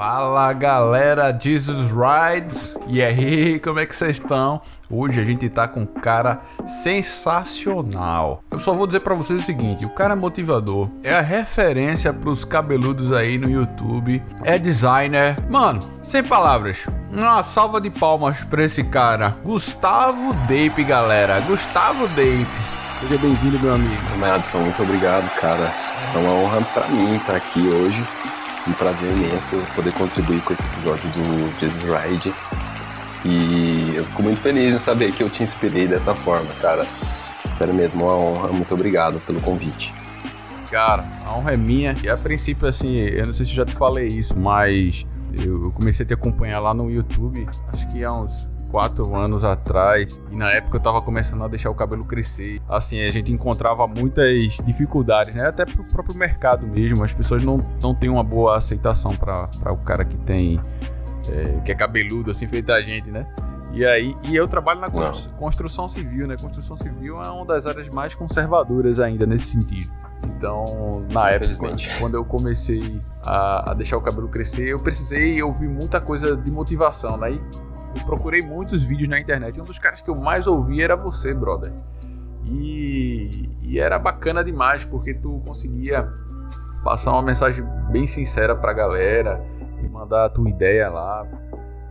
Fala galera, Jesus Rides! E aí, como é que vocês estão? Hoje a gente tá com um cara sensacional. Eu só vou dizer para vocês o seguinte: o cara é motivador, é a referência pros cabeludos aí no YouTube, é designer. Mano, sem palavras, uma salva de palmas pra esse cara, Gustavo Dape, galera. Gustavo Dape. Seja bem-vindo, meu amigo. Madison, muito obrigado, cara. É uma honra para mim estar aqui hoje um prazer imenso poder contribuir com esse episódio do Jesus Ride. E eu fico muito feliz em saber que eu te inspirei dessa forma, cara. Sério mesmo, uma honra. Muito obrigado pelo convite. Cara, a honra é minha. E a princípio, assim, eu não sei se eu já te falei isso, mas eu comecei a te acompanhar lá no YouTube, acho que há uns quatro anos atrás, e na época eu tava começando a deixar o cabelo crescer. Assim, a gente encontrava muitas dificuldades, né? Até pro próprio mercado mesmo. As pessoas não, não têm uma boa aceitação para o cara que tem. É, que é cabeludo, assim, feito a gente, né? E aí, e eu trabalho na constru construção civil, né? Construção civil é uma das áreas mais conservadoras ainda nesse sentido. Então, na época, quando eu comecei a, a, deixar o cabelo crescer, eu precisei ouvir muita coisa de motivação, né? E eu procurei muitos vídeos na internet. Um dos caras que eu mais ouvi era você, brother. E, e era bacana demais, porque tu conseguia passar uma mensagem bem sincera pra galera e mandar a tua ideia lá.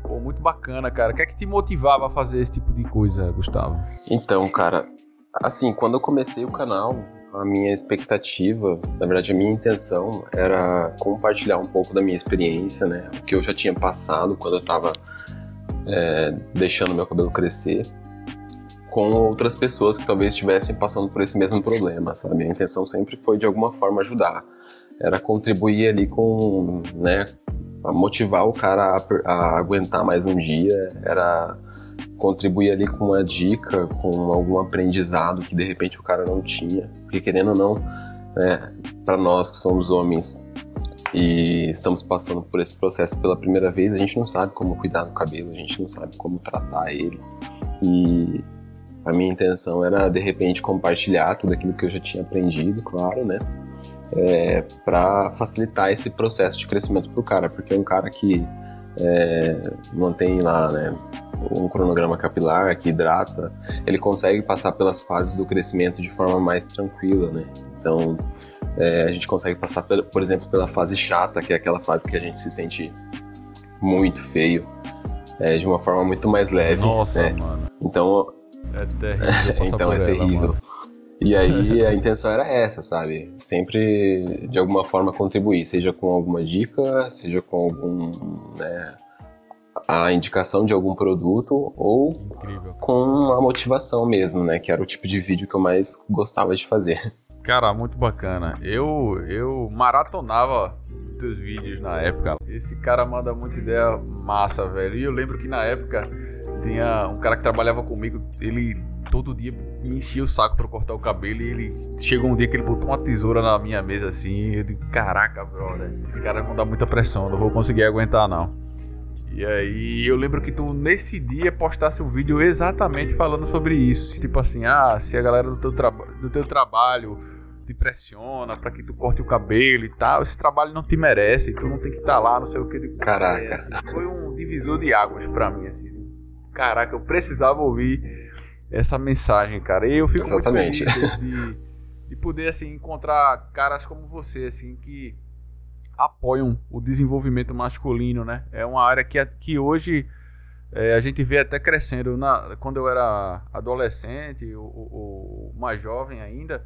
Pô, muito bacana, cara. O que é que te motivava a fazer esse tipo de coisa, Gustavo? Então, cara, assim, quando eu comecei o canal, a minha expectativa, na verdade a minha intenção era compartilhar um pouco da minha experiência, né? O que eu já tinha passado quando eu tava é, deixando meu cabelo crescer com outras pessoas que talvez estivessem passando por esse mesmo problema, sabe? A intenção sempre foi de alguma forma ajudar, era contribuir ali com, né, motivar o cara a, a aguentar mais um dia, era contribuir ali com uma dica, com algum aprendizado que de repente o cara não tinha, porque querendo ou não, né, para nós que somos homens e estamos passando por esse processo pela primeira vez, a gente não sabe como cuidar do cabelo, a gente não sabe como tratar ele. E a minha intenção era de repente compartilhar tudo aquilo que eu já tinha aprendido, claro, né? É, para facilitar esse processo de crescimento para o cara, porque é um cara que é, mantém lá né, um cronograma capilar que hidrata, ele consegue passar pelas fases do crescimento de forma mais tranquila, né? Então é, a gente consegue passar, por exemplo, pela fase chata, que é aquela fase que a gente se sente muito feio, é, de uma forma muito mais leve. Nossa, né? mano. Então, é terrível. então é ela, terrível. Mano. E aí a intenção era essa, sabe? Sempre de alguma forma contribuir, seja com alguma dica, seja com algum. Né, a indicação de algum produto ou Incrível. com a motivação mesmo, né? Que era o tipo de vídeo que eu mais gostava de fazer. Cara, muito bacana. Eu, eu maratonava teus vídeos na época. Esse cara manda muita ideia massa, velho. E eu lembro que na época tinha um cara que trabalhava comigo, ele todo dia me enchia o saco pra cortar o cabelo e ele chegou um dia que ele botou uma tesoura na minha mesa assim. E eu digo, caraca, brother, esses caras vão dar muita pressão, não vou conseguir aguentar não. E aí eu lembro que tu nesse dia postasse um vídeo exatamente falando sobre isso. Tipo assim, ah, se a galera do teu, do teu trabalho te pressiona para que tu corte o cabelo e tal, esse trabalho não te merece, tu não tem que estar tá lá, não sei o que. Caraca. É, assim, foi um divisor de águas para mim, assim. Caraca, eu precisava ouvir essa mensagem, cara. E eu fico Exatamente. muito feliz de, de poder, assim, encontrar caras como você, assim, que apoiam o desenvolvimento masculino, né? É uma área que, que hoje é, a gente vê até crescendo. Na, quando eu era adolescente ou, ou, mais jovem ainda,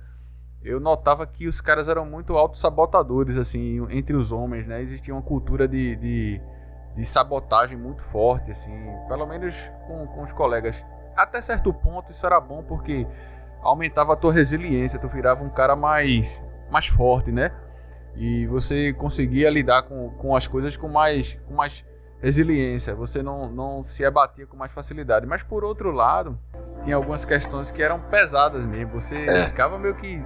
eu notava que os caras eram muito autossabotadores, assim, entre os homens, né? Existia uma cultura de, de, de sabotagem muito forte, assim, pelo menos com, com os colegas. Até certo ponto isso era bom porque aumentava a tua resiliência, tu virava um cara mais, mais forte, né? e você conseguia lidar com, com as coisas com mais, com mais resiliência, você não, não se abatia com mais facilidade. Mas por outro lado, tinha algumas questões que eram pesadas mesmo, você é. ficava meio que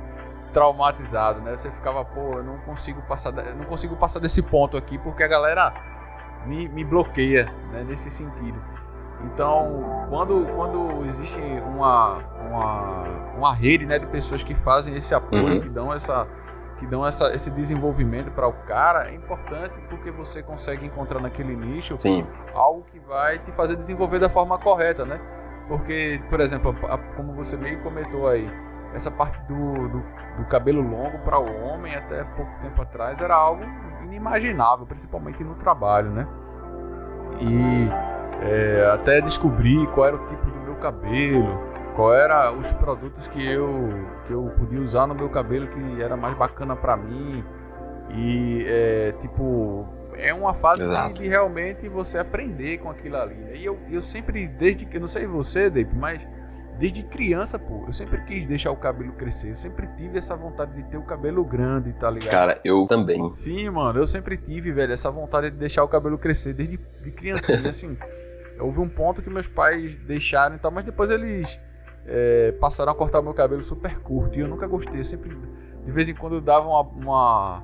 traumatizado, né? Você ficava, pô, eu não consigo passar, não consigo passar desse ponto aqui porque a galera me, me bloqueia, né? Nesse sentido. Então, quando, quando existe uma, uma, uma rede né, de pessoas que fazem esse apoio, uhum. que dão essa, que dão essa, esse desenvolvimento para o cara é importante porque você consegue encontrar naquele nicho Sim. algo que vai te fazer desenvolver da forma correta, né? Porque, por exemplo, a, como você meio comentou aí, essa parte do, do, do cabelo longo para o homem até pouco tempo atrás era algo inimaginável, principalmente no trabalho, né? E é, até descobrir qual era o tipo do meu cabelo, qual era os produtos que eu que eu podia usar no meu cabelo que era mais bacana para mim e é, tipo é uma fase de, de, realmente você aprender com aquilo ali né? e eu, eu sempre desde que não sei você Dave, mas desde criança pô eu sempre quis deixar o cabelo crescer eu sempre tive essa vontade de ter o cabelo grande tá ligado cara eu também sim mano eu sempre tive velho essa vontade de deixar o cabelo crescer desde de criancinha assim houve um ponto que meus pais deixaram e tal mas depois eles é, passaram a cortar meu cabelo super curto e eu nunca gostei. Eu sempre, de vez em quando, eu dava uma, uma,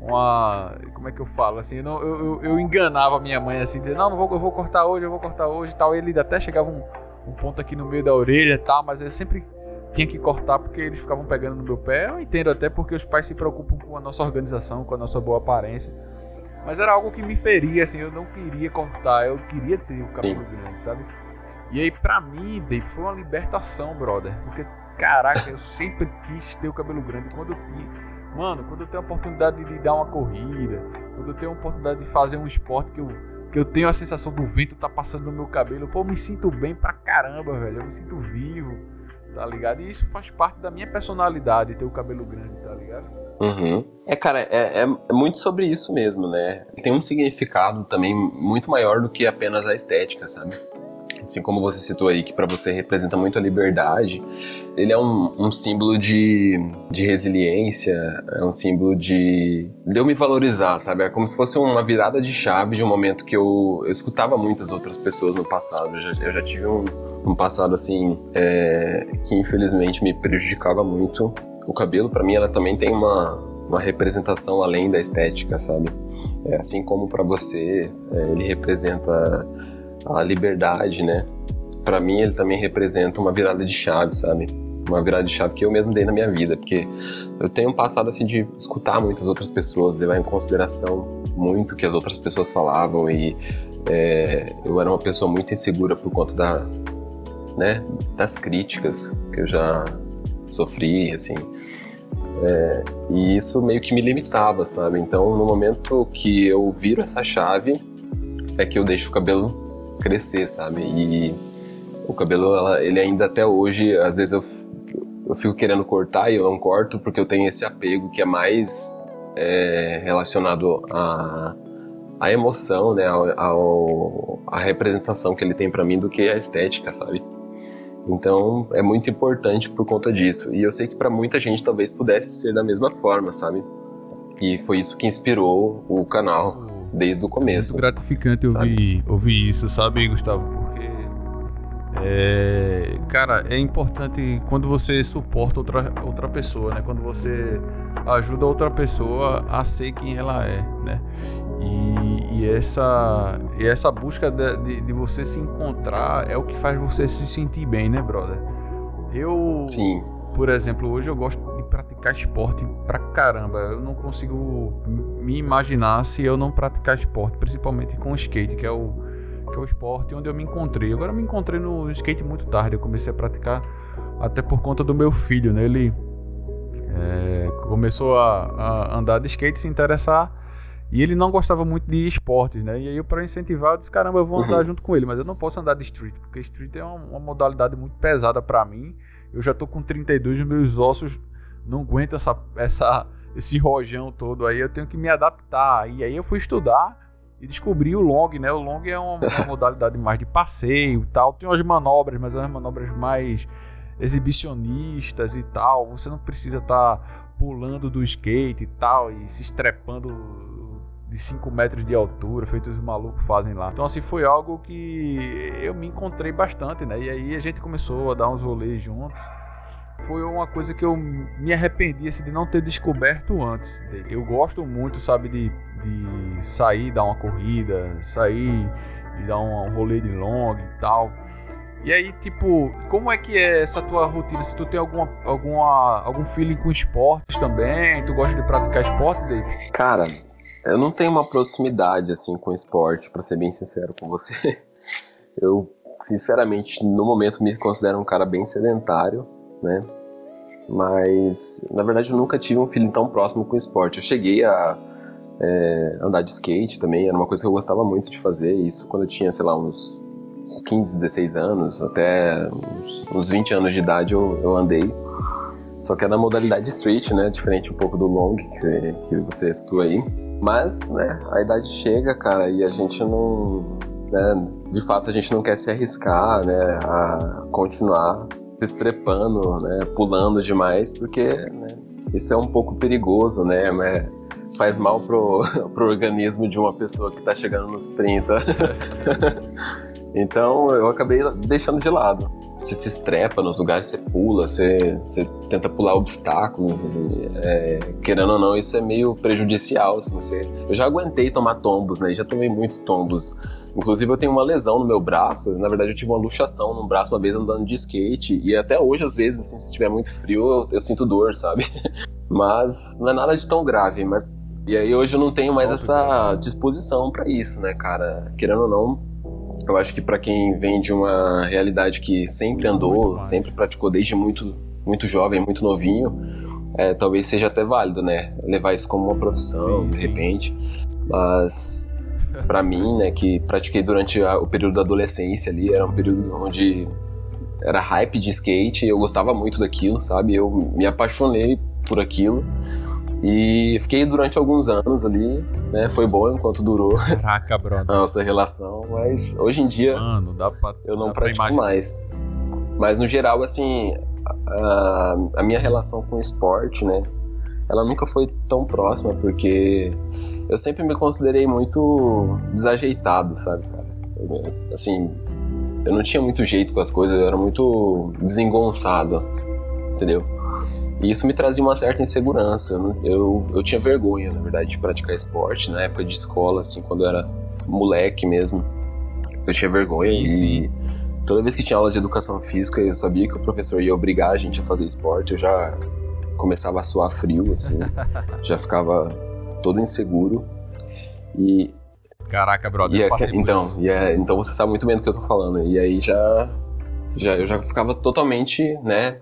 uma como é que eu falo assim? Eu, eu, eu, enganava minha mãe assim, dizendo, não, não vou, eu vou cortar hoje, eu vou cortar hoje e tal. E ele até chegava um, um ponto aqui no meio da orelha e tal, mas eu sempre tinha que cortar porque eles ficavam pegando no meu pé. Eu entendo até porque os pais se preocupam com a nossa organização, com a nossa boa aparência. Mas era algo que me feria, assim, eu não queria cortar, eu queria ter o cabelo Sim. grande, sabe? E aí, pra mim, Dave, foi uma libertação, brother. Porque, caraca, eu sempre quis ter o cabelo grande. Quando eu tinha. Mano, quando eu tenho a oportunidade de dar uma corrida, quando eu tenho a oportunidade de fazer um esporte que eu, que eu tenho a sensação do vento tá passando no meu cabelo, pô, eu me sinto bem pra caramba, velho. Eu me sinto vivo, tá ligado? E isso faz parte da minha personalidade, ter o cabelo grande, tá ligado? Uhum. É, cara, é, é, é, muito sobre isso mesmo, né? Tem um significado também muito maior do que apenas a estética, sabe? assim como você citou aí, que para você representa muito a liberdade, ele é um, um, símbolo de, de resiliência, é um símbolo de, de eu me valorizar, sabe? É como se fosse uma virada de chave de um momento que eu, eu escutava muitas outras pessoas no passado. Eu já, eu já tive um, um passado assim é, que infelizmente me prejudicava muito. O cabelo, para mim, ela também tem uma, uma representação além da estética, sabe? É, assim como para você, é, ele representa a liberdade, né? Para mim ele também representa uma virada de chave, sabe? Uma virada de chave que eu mesmo dei na minha vida, porque eu tenho um passado assim de escutar muitas outras pessoas, levar em consideração muito o que as outras pessoas falavam e é, eu era uma pessoa muito insegura por conta da, né, das críticas que eu já sofri, assim. É, e isso meio que me limitava, sabe? Então, no momento que eu viro essa chave, é que eu deixo o cabelo crescer, sabe? E o cabelo, ela, ele ainda até hoje, às vezes eu, eu fico querendo cortar e eu não corto porque eu tenho esse apego que é mais é, relacionado a a emoção, né, ao, a representação que ele tem para mim do que a estética, sabe? Então é muito importante por conta disso. E eu sei que para muita gente talvez pudesse ser da mesma forma, sabe? E foi isso que inspirou o canal desde o começo. Muito gratificante ouvir, ouvir isso, sabe, Gustavo? Porque, é, cara, é importante quando você suporta outra, outra pessoa, né? Quando você ajuda outra pessoa a ser quem ela é, né? E, e essa, e essa busca de, de, de, você se encontrar é o que faz você se sentir bem, né, brother? Eu, Sim. por exemplo, hoje eu gosto praticar esporte pra caramba. Eu não consigo me imaginar se eu não praticar esporte, principalmente com skate, que é o, que é o esporte onde eu me encontrei. Agora eu me encontrei no skate muito tarde, eu comecei a praticar até por conta do meu filho, né? Ele é, começou a, a, andar de skate, se interessar. E ele não gostava muito de esportes, né? E aí, para incentivar, eu disse: caramba, eu vou andar uhum. junto com ele, mas eu não posso andar de street, porque street é uma, uma modalidade muito pesada para mim. Eu já tô com 32 e meus ossos não aguento essa, essa, esse rojão todo aí, eu tenho que me adaptar. E aí eu fui estudar e descobri o long, né? O long é uma, uma modalidade mais de passeio e tal. Tem umas manobras, mas são umas manobras mais exibicionistas e tal. Você não precisa estar tá pulando do skate e tal e se estrepando de 5 metros de altura, feito os malucos fazem lá. Então, assim, foi algo que eu me encontrei bastante, né? E aí a gente começou a dar uns rolês juntos foi uma coisa que eu me arrependi assim, de não ter descoberto antes. Eu gosto muito, sabe, de, de sair, dar uma corrida, sair e dar um rolê de long e tal. E aí, tipo, como é que é essa tua rotina? Se tu tem alguma, alguma, algum feeling com esportes também? Tu gosta de praticar esporte, David? Cara, eu não tenho uma proximidade, assim, com esporte, para ser bem sincero com você. Eu, sinceramente, no momento me considero um cara bem sedentário, né? Mas, na verdade, eu nunca tive um feeling tão próximo com esporte. Eu cheguei a é, andar de skate também, era uma coisa que eu gostava muito de fazer. Isso quando eu tinha, sei lá, uns, uns 15, 16 anos, até uns, uns 20 anos de idade eu, eu andei. Só que era na modalidade street, né? Diferente um pouco do long que você, que você citou aí. Mas, né, a idade chega, cara, e a gente não. Né, de fato, a gente não quer se arriscar, né, a continuar se estrepando, né, pulando demais, porque né, isso é um pouco perigoso, né? Mas faz mal pro, pro organismo de uma pessoa que tá chegando nos 30. então eu acabei deixando de lado. Você se estrepa nos lugares, você pula, você, você tenta pular obstáculos. Assim, é, querendo ou não, isso é meio prejudicial. Se você... Eu já aguentei tomar tombos, né? Já tomei muitos tombos. Inclusive eu tenho uma lesão no meu braço. Na verdade eu tive uma luxação no braço uma vez andando de skate. E até hoje, às vezes, assim, se estiver muito frio, eu, eu sinto dor, sabe? Mas não é nada de tão grave. Mas e aí hoje eu não tenho mais essa disposição para isso, né, cara? Querendo ou não, eu acho que para quem vem de uma realidade que sempre andou, sempre praticou desde muito, muito jovem, muito novinho, é, talvez seja até válido, né? Levar isso como uma profissão, sim, de sim. repente. Mas para mim, né, que pratiquei durante a, o período da adolescência ali, era um período onde era hype de skate, eu gostava muito daquilo, sabe? Eu me apaixonei por aquilo. E fiquei durante alguns anos ali, né? Foi bom enquanto durou Caraca, brother. a nossa relação, mas hoje em dia Mano, dá pra, eu não pratico mais. Mas no geral, assim, a, a, minha relação com o esporte, né? Ela nunca foi tão próxima, porque eu sempre me considerei muito desajeitado, sabe, cara? Eu, assim, eu não tinha muito jeito com as coisas, eu era muito desengonçado, entendeu? E isso me trazia uma certa insegurança. Eu, eu, eu, tinha vergonha, na verdade, de praticar esporte na época de escola, assim, quando eu era moleque mesmo. Eu tinha vergonha sim, e sim. toda vez que tinha aula de educação física, eu sabia que o professor ia obrigar a gente a fazer esporte, eu já começava a suar frio, assim, já ficava todo inseguro. E. Caraca, brother, é, então, é, então você sabe muito bem do que eu tô falando. E aí já, já eu já ficava totalmente, né,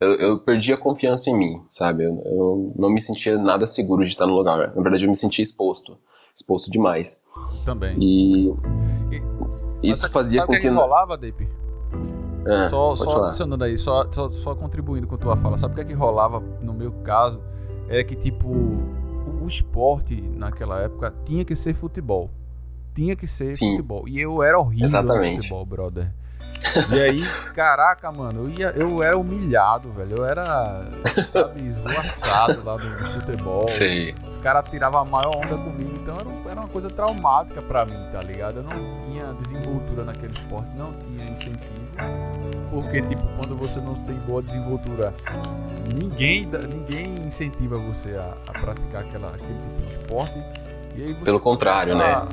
eu, eu perdi a confiança em mim, sabe? Eu, eu, não me sentia nada seguro de estar no lugar. Na verdade, eu me sentia exposto. Exposto demais. Também. E, e isso fazia com que... que... rolava, Deep? É, só só adicionando aí, só, só, só, contribuindo com a tua fala. Sabe o que é que rolava no meu caso? É que, tipo, o, o esporte naquela época tinha que ser futebol. Tinha que ser Sim. futebol. E eu era horrível Exatamente. no futebol, brother. E aí, caraca, mano, eu, ia, eu era humilhado, velho. Eu era, sabe, esvoaçado lá no futebol. Sim. Os caras tiravam a maior onda comigo. Então era, era uma coisa traumática pra mim, tá ligado? Eu não tinha desenvoltura naquele esporte, não tinha incentivo. Porque, tipo, quando você não tem boa desenvoltura, ninguém, ninguém incentiva você a, a praticar aquela, aquele tipo de esporte. Pelo contrário, né?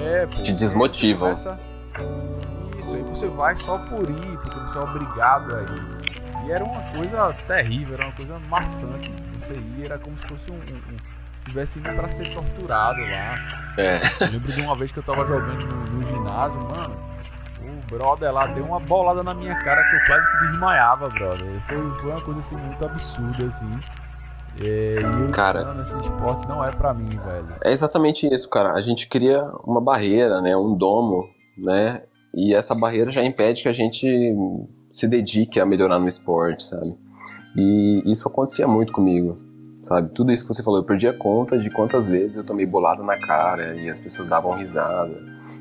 É, é pô, Te desmotivam. Isso, aí você vai só por ir, porque você é obrigado a ir. E era uma coisa terrível, era uma coisa maçante. Você ia, era como se fosse um. um, um se estivesse indo pra ser torturado lá. É. Eu lembro de uma vez que eu tava jogando no, no ginásio, mano. O brother lá deu uma bolada na minha cara que eu quase que desmaiava, brother. Foi, foi uma coisa assim muito absurda, assim. É, e eu cara, pensando, esse esporte não é para mim, velho. É exatamente isso, cara. A gente cria uma barreira, né? Um domo, né? E essa barreira já impede que a gente se dedique a melhorar no esporte, sabe? E isso acontecia muito comigo, sabe? Tudo isso que você falou, eu perdi a conta de quantas vezes eu tomei bolada na cara e as pessoas davam risada.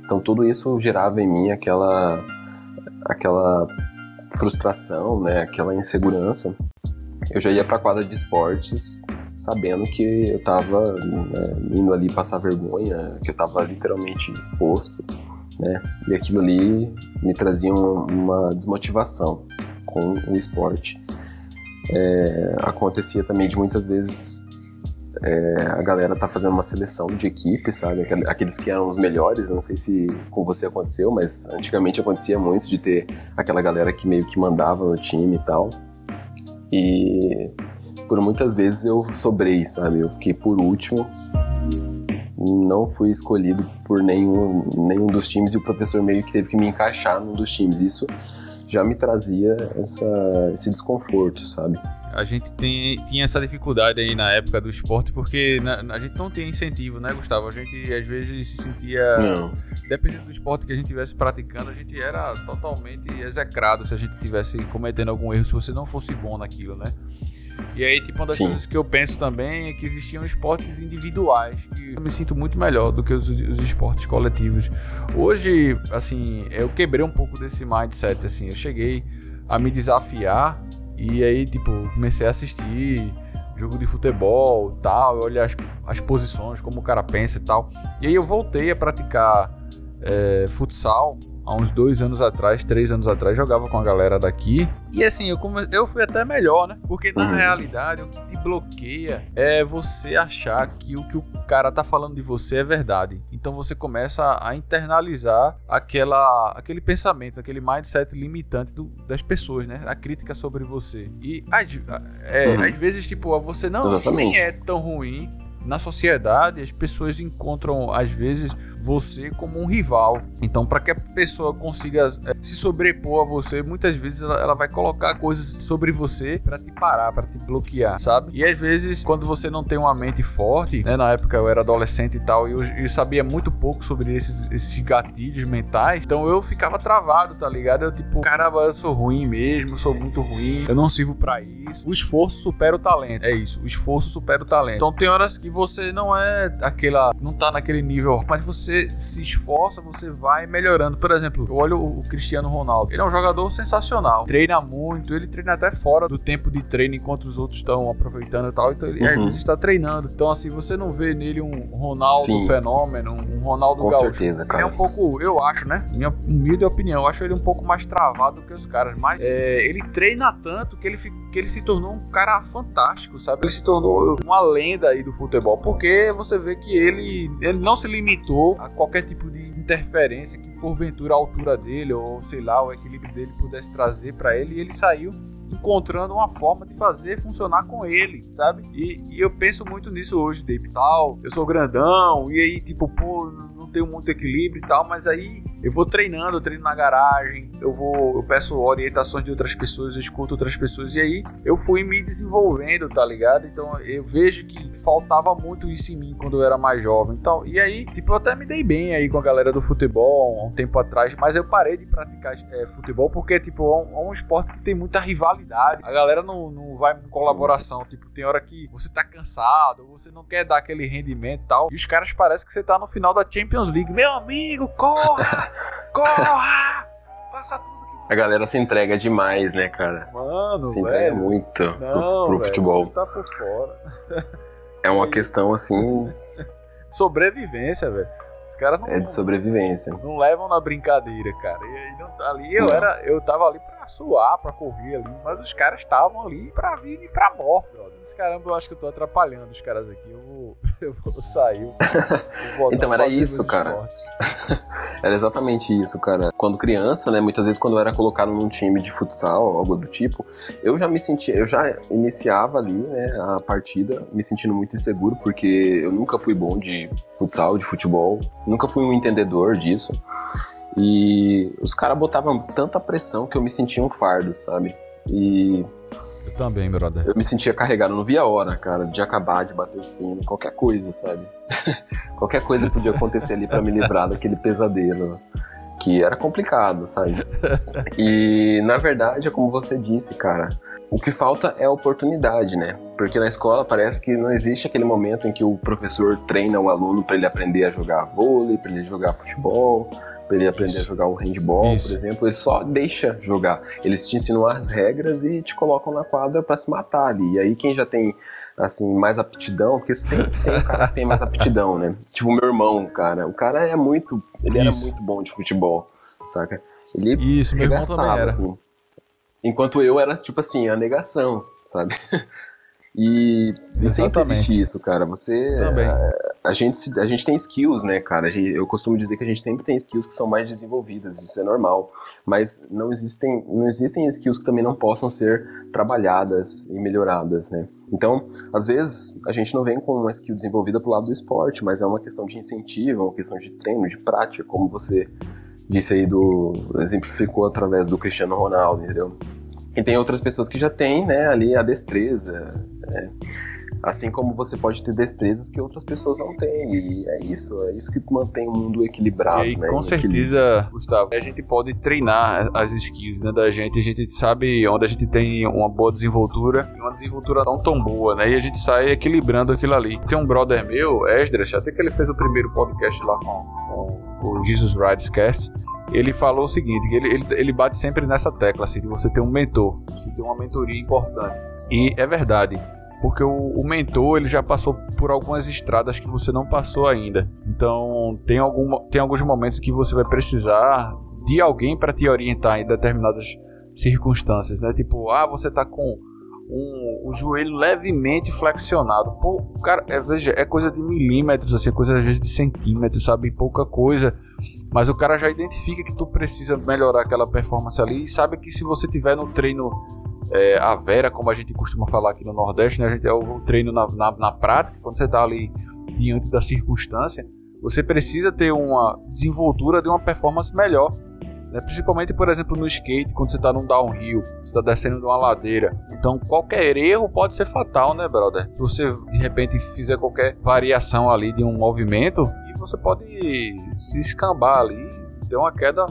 Então tudo isso gerava em mim aquela aquela frustração, né? Aquela insegurança. Eu já ia para quadra de esportes sabendo que eu estava né, indo ali passar vergonha, que eu estava literalmente exposto né? E aquilo ali me trazia uma, uma desmotivação com o esporte. É, acontecia também de muitas vezes é, a galera tá fazendo uma seleção de equipe, sabe? Aqueles que eram os melhores, não sei se com você aconteceu, mas antigamente acontecia muito de ter aquela galera que meio que mandava no time e tal. E por muitas vezes eu sobrei, sabe? Eu fiquei por último não fui escolhido por nenhum, nenhum dos times e o professor meio que teve que me encaixar num dos times. Isso já me trazia essa, esse desconforto, sabe? A gente tem, tinha essa dificuldade aí na época do esporte porque na, a gente não tem incentivo, né, Gustavo? A gente às vezes se sentia. Não. Dependendo do esporte que a gente estivesse praticando, a gente era totalmente execrado se a gente estivesse cometendo algum erro, se você não fosse bom naquilo, né? E aí, tipo, uma das Sim. coisas que eu penso também é que existiam esportes individuais que eu me sinto muito melhor do que os, os esportes coletivos. Hoje, assim, eu quebrei um pouco desse mindset, assim, eu cheguei a me desafiar e aí, tipo, comecei a assistir jogo de futebol tal, olhar as, as posições, como o cara pensa e tal. E aí eu voltei a praticar é, futsal há uns dois anos atrás, três anos atrás, jogava com a galera daqui. E assim, eu, come... eu fui até melhor, né? Porque na uhum. realidade o que te bloqueia é você achar que o que o cara tá falando de você é verdade. Então você começa a internalizar aquela, aquele pensamento, aquele mindset limitante do, das pessoas, né? A crítica sobre você. E às, é, uhum. às vezes, tipo, você não é tão ruim. Na sociedade, as pessoas encontram, às vezes, você como um rival. Então, para que a pessoa consiga é, se sobrepor a você, muitas vezes ela, ela vai colocar coisas sobre você para te parar, para te bloquear, sabe? E às vezes, quando você não tem uma mente forte, né? Na época eu era adolescente e tal, e eu, eu sabia muito pouco sobre esses, esses gatilhos mentais, então eu ficava travado, tá ligado? Eu tipo, caramba, eu sou ruim mesmo, sou muito ruim, eu não sirvo para isso. O esforço supera o talento, é isso. O esforço supera o talento. Então tem horas que você não é aquela, não tá naquele nível, mas você você se esforça, você vai melhorando. Por exemplo, eu olho o Cristiano Ronaldo. Ele é um jogador sensacional. Treina muito, ele treina até fora do tempo de treino enquanto os outros estão aproveitando e tal. Então ele uhum. está treinando. Então, assim, você não vê nele um Ronaldo Sim. fenômeno, um Ronaldo Com Gaúcho. certeza, cara. Ele é um pouco, eu acho, né? Minha humilde opinião, eu acho ele um pouco mais travado do que os caras. Mas é, ele treina tanto que ele, que ele se tornou um cara fantástico, sabe? Ele se tornou uma lenda aí do futebol. Porque você vê que ele, ele não se limitou a qualquer tipo de interferência que porventura a altura dele ou sei lá o equilíbrio dele pudesse trazer para ele e ele saiu encontrando uma forma de fazer funcionar com ele, sabe? E, e eu penso muito nisso hoje, David. Tal, eu sou grandão e aí tipo, pô, não tenho muito equilíbrio e tal, mas aí eu vou treinando, eu treino na garagem, eu vou, eu peço orientações de outras pessoas, eu escuto outras pessoas e aí eu fui me desenvolvendo, tá ligado? Então eu vejo que faltava muito isso em mim quando eu era mais jovem, então e aí tipo eu até me dei bem aí com a galera do futebol há um tempo atrás, mas eu parei de praticar é, futebol porque tipo é um, é um, esporte que tem muita rivalidade, a galera não, não vai em colaboração, tipo tem hora que você tá cansado, você não quer dar aquele rendimento e tal, e os caras parecem que você tá no final da Champions League, meu amigo, corra! Corra! Faça tudo que A galera se entrega demais, né, cara? Mano, se entrega velho. muito Não, pro, pro velho, futebol. Você tá por fora. É uma questão assim. Sobrevivência, velho. Os caras não. É de sobrevivência. Não levam na brincadeira, cara. E aí não, ali eu era. Eu tava ali pra suar, pra correr ali. Mas os caras estavam ali pra vir e pra morte, brother. Esse caramba, eu acho que eu tô atrapalhando os caras aqui. Eu vou, eu. Eu vou então era isso, cara. era exatamente isso, cara. Quando criança, né? Muitas vezes quando eu era colocado num time de futsal, algo do tipo, eu já me sentia, eu já iniciava ali, né, a partida, me sentindo muito inseguro, porque eu nunca fui bom de futsal, de futebol, nunca fui um entendedor disso. E os caras botavam tanta pressão que eu me sentia um fardo, sabe? E. Eu também, brother. Eu me sentia carregado, não via a hora, cara, de acabar de bater o sino, qualquer coisa, sabe? qualquer coisa podia acontecer ali para me livrar daquele pesadelo. Que era complicado, sabe? E na verdade, é como você disse, cara. O que falta é oportunidade, né? Porque na escola parece que não existe aquele momento em que o professor treina o aluno para ele aprender a jogar vôlei, para ele jogar futebol, para ele aprender Isso. a jogar o handball, Isso. por exemplo, ele só deixa jogar. Eles te ensinam as regras e te colocam na quadra para se matar ali. E aí quem já tem assim mais aptidão, porque sempre tem um cara que tem mais aptidão, né? Tipo o meu irmão, cara. O cara é muito, ele Isso. era muito bom de futebol, saca? Ele Isso, meu irmão também era. assim. Enquanto eu era tipo assim, a negação, sabe? E, e sempre existe isso, cara. Você. Também. A, a, gente, a gente tem skills, né, cara? Gente, eu costumo dizer que a gente sempre tem skills que são mais desenvolvidas, isso é normal. Mas não existem, não existem skills que também não possam ser trabalhadas e melhoradas, né? Então, às vezes, a gente não vem com uma skill desenvolvida pro lado do esporte, mas é uma questão de incentivo, é uma questão de treino, de prática, como você disse aí do. exemplificou através do Cristiano Ronaldo, entendeu? E tem outras pessoas que já têm, né, ali a destreza. Né? Assim como você pode ter destrezas que outras pessoas não têm. E é isso, é isso que mantém o mundo equilibrado. E aí, né, com certeza, Gustavo, a gente pode treinar as skills né, da gente. A gente sabe onde a gente tem uma boa desenvoltura e uma desenvoltura não tão boa, né? E a gente sai equilibrando aquilo ali. Tem um brother meu, Esdras, até que ele fez o primeiro podcast lá com, com o Jesus Rides Cast ele falou o seguinte, que ele, ele, ele, bate sempre nessa tecla, assim, de você ter um mentor, você ter uma mentoria importante. E é verdade, porque o, o, mentor ele já passou por algumas estradas que você não passou ainda. Então tem, algum, tem alguns momentos que você vai precisar de alguém para te orientar em determinadas circunstâncias, né? Tipo, ah, você tá com um, o joelho levemente flexionado. Pô, cara, é, veja, é coisa de milímetros, assim, coisa às vezes de centímetros, sabe? Pouca coisa. Mas o cara já identifica que tu precisa melhorar aquela performance ali e sabe que se você tiver no treino é, a Vera, como a gente costuma falar aqui no Nordeste, né? A gente é o treino na, na, na prática, quando você está ali diante da circunstância, você precisa ter uma desenvoltura de uma performance melhor. Né? Principalmente, por exemplo, no skate, quando você está num downhill, você está descendo de uma ladeira. Então, qualquer erro pode ser fatal, né, brother? Se você de repente fizer qualquer variação ali de um movimento, e você pode se escambar ali, ter uma queda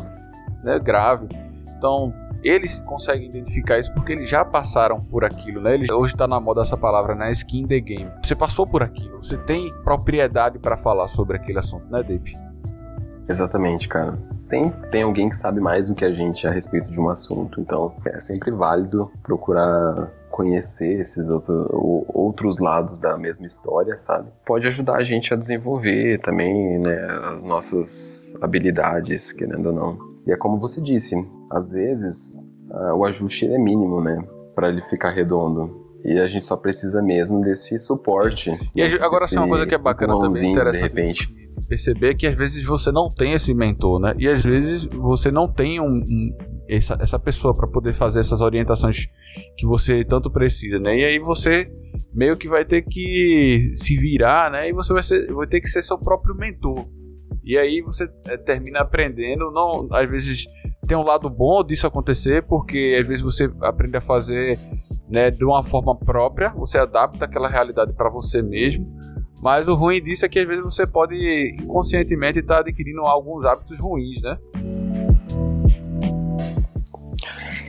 né, grave. Então, eles conseguem identificar isso porque eles já passaram por aquilo, né? Eles, hoje está na moda essa palavra, né? Skin the game. Você passou por aquilo, você tem propriedade para falar sobre aquele assunto, né, Dave? Exatamente, cara. Sempre tem alguém que sabe mais do que a gente a respeito de um assunto, então é sempre válido procurar conhecer esses outro, outros lados da mesma história, sabe? Pode ajudar a gente a desenvolver também né, as nossas habilidades, querendo ou não. E é como você disse, às vezes uh, o ajuste é mínimo, né? Para ele ficar redondo. E a gente só precisa mesmo desse suporte. E agora sim, uma coisa que é bacana também, interessante. De repente. Perceber que às vezes você não tem esse mentor, né? E às vezes você não tem um, um essa, essa pessoa para poder fazer essas orientações que você tanto precisa, né? E aí você meio que vai ter que se virar, né? E você vai, ser, vai ter que ser seu próprio mentor. E aí você é, termina aprendendo, não, às vezes tem um lado bom disso acontecer, porque às vezes você aprende a fazer né, de uma forma própria, você adapta aquela realidade para você mesmo. Mas o ruim disso é que às vezes você pode inconscientemente estar tá adquirindo alguns hábitos ruins, né?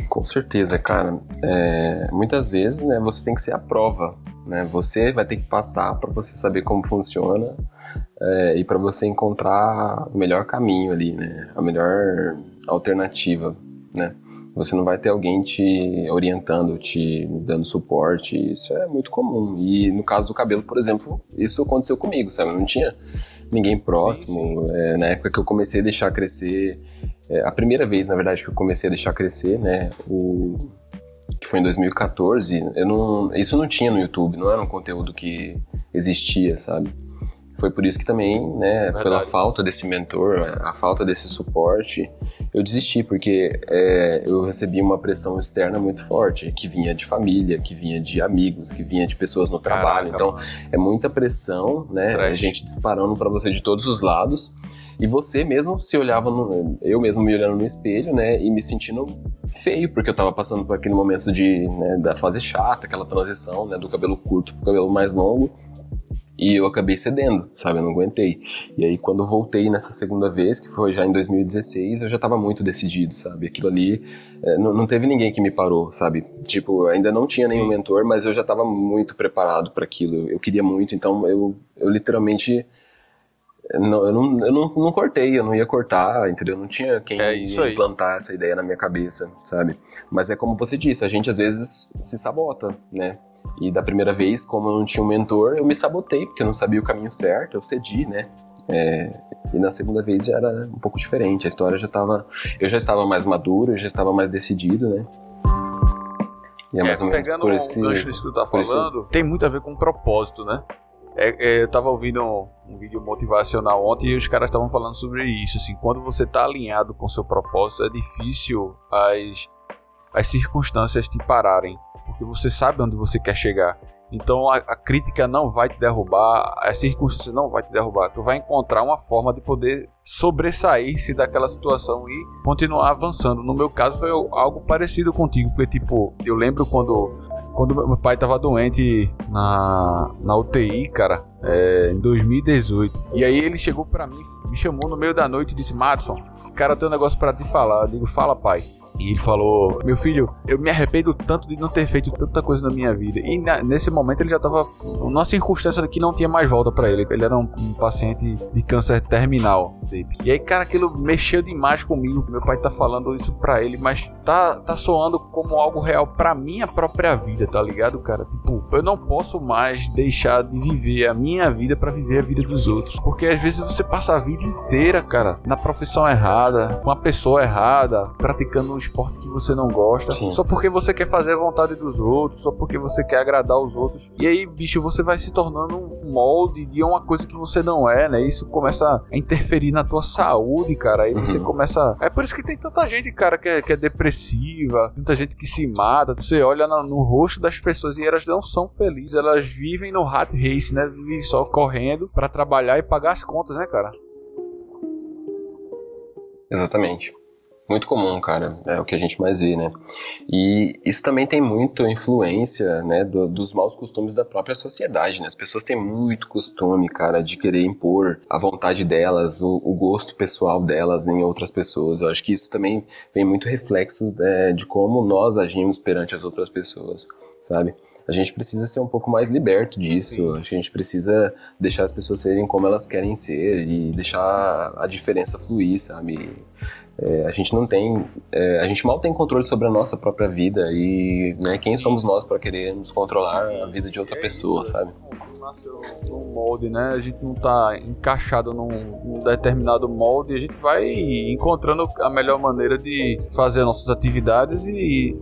Com certeza, cara. É, muitas vezes, né, você tem que ser a prova, né? Você vai ter que passar para você saber como funciona é, e para você encontrar o melhor caminho ali, né? A melhor alternativa, né? Você não vai ter alguém te orientando, te dando suporte, isso é muito comum. E no caso do cabelo, por exemplo, isso aconteceu comigo, sabe? Não tinha ninguém próximo. Sim, sim. É, na época que eu comecei a deixar crescer, é, a primeira vez, na verdade, que eu comecei a deixar crescer, né? O, que foi em 2014, eu não, isso não tinha no YouTube, não era um conteúdo que existia, sabe? Foi por isso que também, né, pela falta desse mentor, a falta desse suporte, eu desisti, porque é, eu recebi uma pressão externa muito forte, que vinha de família, que vinha de amigos, que vinha de pessoas no Caraca, trabalho. Então, mano. é muita pressão, né? Trash. A gente disparando para você de todos os lados. E você mesmo se olhava, no, eu mesmo me olhando no espelho, né, e me sentindo feio, porque eu tava passando por aquele momento de, né, da fase chata, aquela transição, né, do cabelo curto pro cabelo mais longo. E eu acabei cedendo, sabe? Eu não aguentei. E aí, quando voltei nessa segunda vez, que foi já em 2016, eu já tava muito decidido, sabe? Aquilo ali, é, não, não, teve ninguém que me parou, sabe? Tipo, ainda não tinha nenhum Sim. mentor, mas eu já tava muito preparado para aquilo. Eu queria muito, então eu, eu literalmente. Não, eu não, eu não, não cortei, eu não ia cortar, entendeu? Não tinha quem é implantar essa ideia na minha cabeça, sabe? Mas é como você disse, a gente às vezes se sabota, né? E da primeira vez, como eu não tinha um mentor, eu me sabotei, porque eu não sabia o caminho certo, eu cedi, né? É, e na segunda vez já era um pouco diferente, a história já estava. Eu já estava mais maduro, eu já estava mais decidido, né? E é, mais é, ou menos pegando por esse, um gancho disso que tu tá falando, esse... tem muito a ver com propósito, né? É, é, eu tava ouvindo um, um, vídeo motivacional ontem e os caras estavam falando sobre isso. Assim, quando você tá alinhado com seu propósito, é difícil as, as circunstâncias te pararem, porque você sabe onde você quer chegar. Então a, a, crítica não vai te derrubar, as circunstâncias não vai te derrubar. Tu vai encontrar uma forma de poder sobressair-se daquela situação e continuar avançando. No meu caso foi algo parecido contigo, porque tipo, eu lembro quando quando meu pai tava doente na, na UTI, cara, é, em 2018. E aí ele chegou para mim, me chamou no meio da noite e disse: Madison, cara, tem um negócio para te falar. Eu digo: Fala, pai. E ele falou: Meu filho, eu me arrependo tanto de não ter feito tanta coisa na minha vida. E na, nesse momento ele já estava numa circunstância que não tinha mais volta para ele. Ele era um, um, paciente de câncer terminal. E aí, cara, aquilo mexeu demais comigo. Meu pai tá falando isso pra ele, mas tá, tá soando como algo real pra minha própria vida, tá ligado, cara? Tipo, eu não posso mais deixar de viver a minha vida para viver a vida dos outros. Porque às vezes você passa a vida inteira, cara, na profissão errada, com a pessoa errada, praticando esporte que você não gosta, Sim. só porque você quer fazer a vontade dos outros, só porque você quer agradar os outros. E aí, bicho, você vai se tornando um molde de uma coisa que você não é, né? Isso começa a interferir na tua saúde, cara. Aí uhum. você começa. É por isso que tem tanta gente, cara, que é, que é depressiva, tanta gente que se mata. Você olha no, no rosto das pessoas e elas não são felizes, elas vivem no rat race, né? Vivem só correndo para trabalhar e pagar as contas, né, cara? Exatamente muito comum, cara. É o que a gente mais vê, né? E isso também tem muito influência, né, do, dos maus costumes da própria sociedade, né? As pessoas têm muito costume, cara, de querer impor a vontade delas, o, o gosto pessoal delas em outras pessoas. Eu acho que isso também vem muito reflexo é, de como nós agimos perante as outras pessoas, sabe? a gente precisa ser um pouco mais liberto disso. A gente precisa deixar as pessoas serem como elas querem ser e deixar a diferença fluir, sabe? É, a gente não tem, é, a gente mal tem controle sobre a nossa própria vida e né, quem somos nós para querermos controlar a vida de outra é pessoa, isso, sabe? Nasceu num molde, né? A gente não tá encaixado num, num, determinado molde, a gente vai encontrando a melhor maneira de fazer nossas atividades e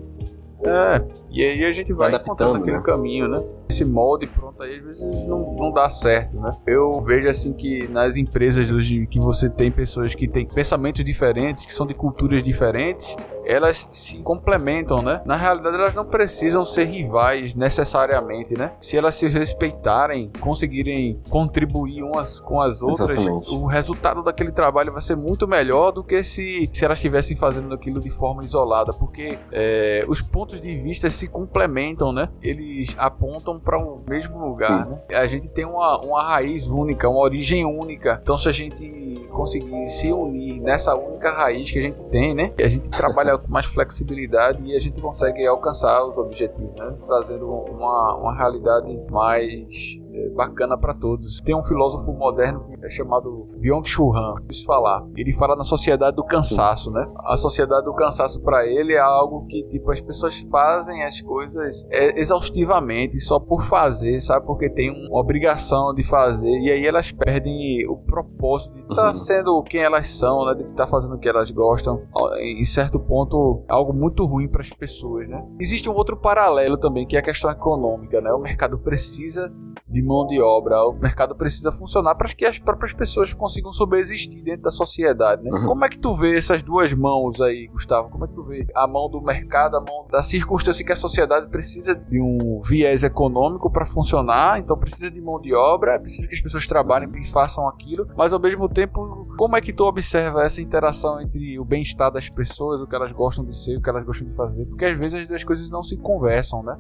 é, e aí a gente vai encontrando aquele né? caminho, né? Esse molde pronto aí às vezes não, não dá certo, né? Eu vejo assim que nas empresas hoje que você tem pessoas que têm pensamentos diferentes, que são de culturas diferentes, elas se complementam, né? Na realidade elas não precisam ser rivais necessariamente, né? Se elas se respeitarem, conseguirem contribuir umas com as outras, Exatamente. o resultado daquele trabalho vai ser muito melhor do que se, se elas estivessem fazendo aquilo de forma isolada, porque é, os pontos de vista se complementam, né? Eles apontam para um mesmo lugar, né? A gente tem uma, uma raiz única, uma origem única. Então, se a gente conseguir se unir nessa única raiz que a gente tem, né? A gente trabalha com mais flexibilidade e a gente consegue alcançar os objetivos, né? Trazendo uma, uma realidade mais bacana para todos. Tem um filósofo moderno é chamado Byung-Chul Han, se falar. Ele fala na sociedade do cansaço, né? A sociedade do cansaço para ele é algo que tipo as pessoas fazem as coisas é, exaustivamente só por fazer, sabe? Porque tem uma obrigação de fazer e aí elas perdem o propósito de estar tá uhum. sendo quem elas são, né? De estar tá fazendo o que elas gostam. Em certo ponto, é algo muito ruim para as pessoas, né? Existe um outro paralelo também que é a questão econômica, né? O mercado precisa de mão de obra. O mercado precisa funcionar para que as próprias pessoas consigam sobreexistir dentro da sociedade, né? Uhum. Como é que tu vê essas duas mãos aí, Gustavo? Como é que tu vê a mão do mercado, a mão da circunstância que a sociedade precisa de um viés econômico para funcionar, então precisa de mão de obra, precisa que as pessoas trabalhem e façam aquilo, mas ao mesmo tempo, como é que tu observa essa interação entre o bem-estar das pessoas, o que elas gostam de ser, o que elas gostam de fazer? Porque às vezes as duas coisas não se conversam, né?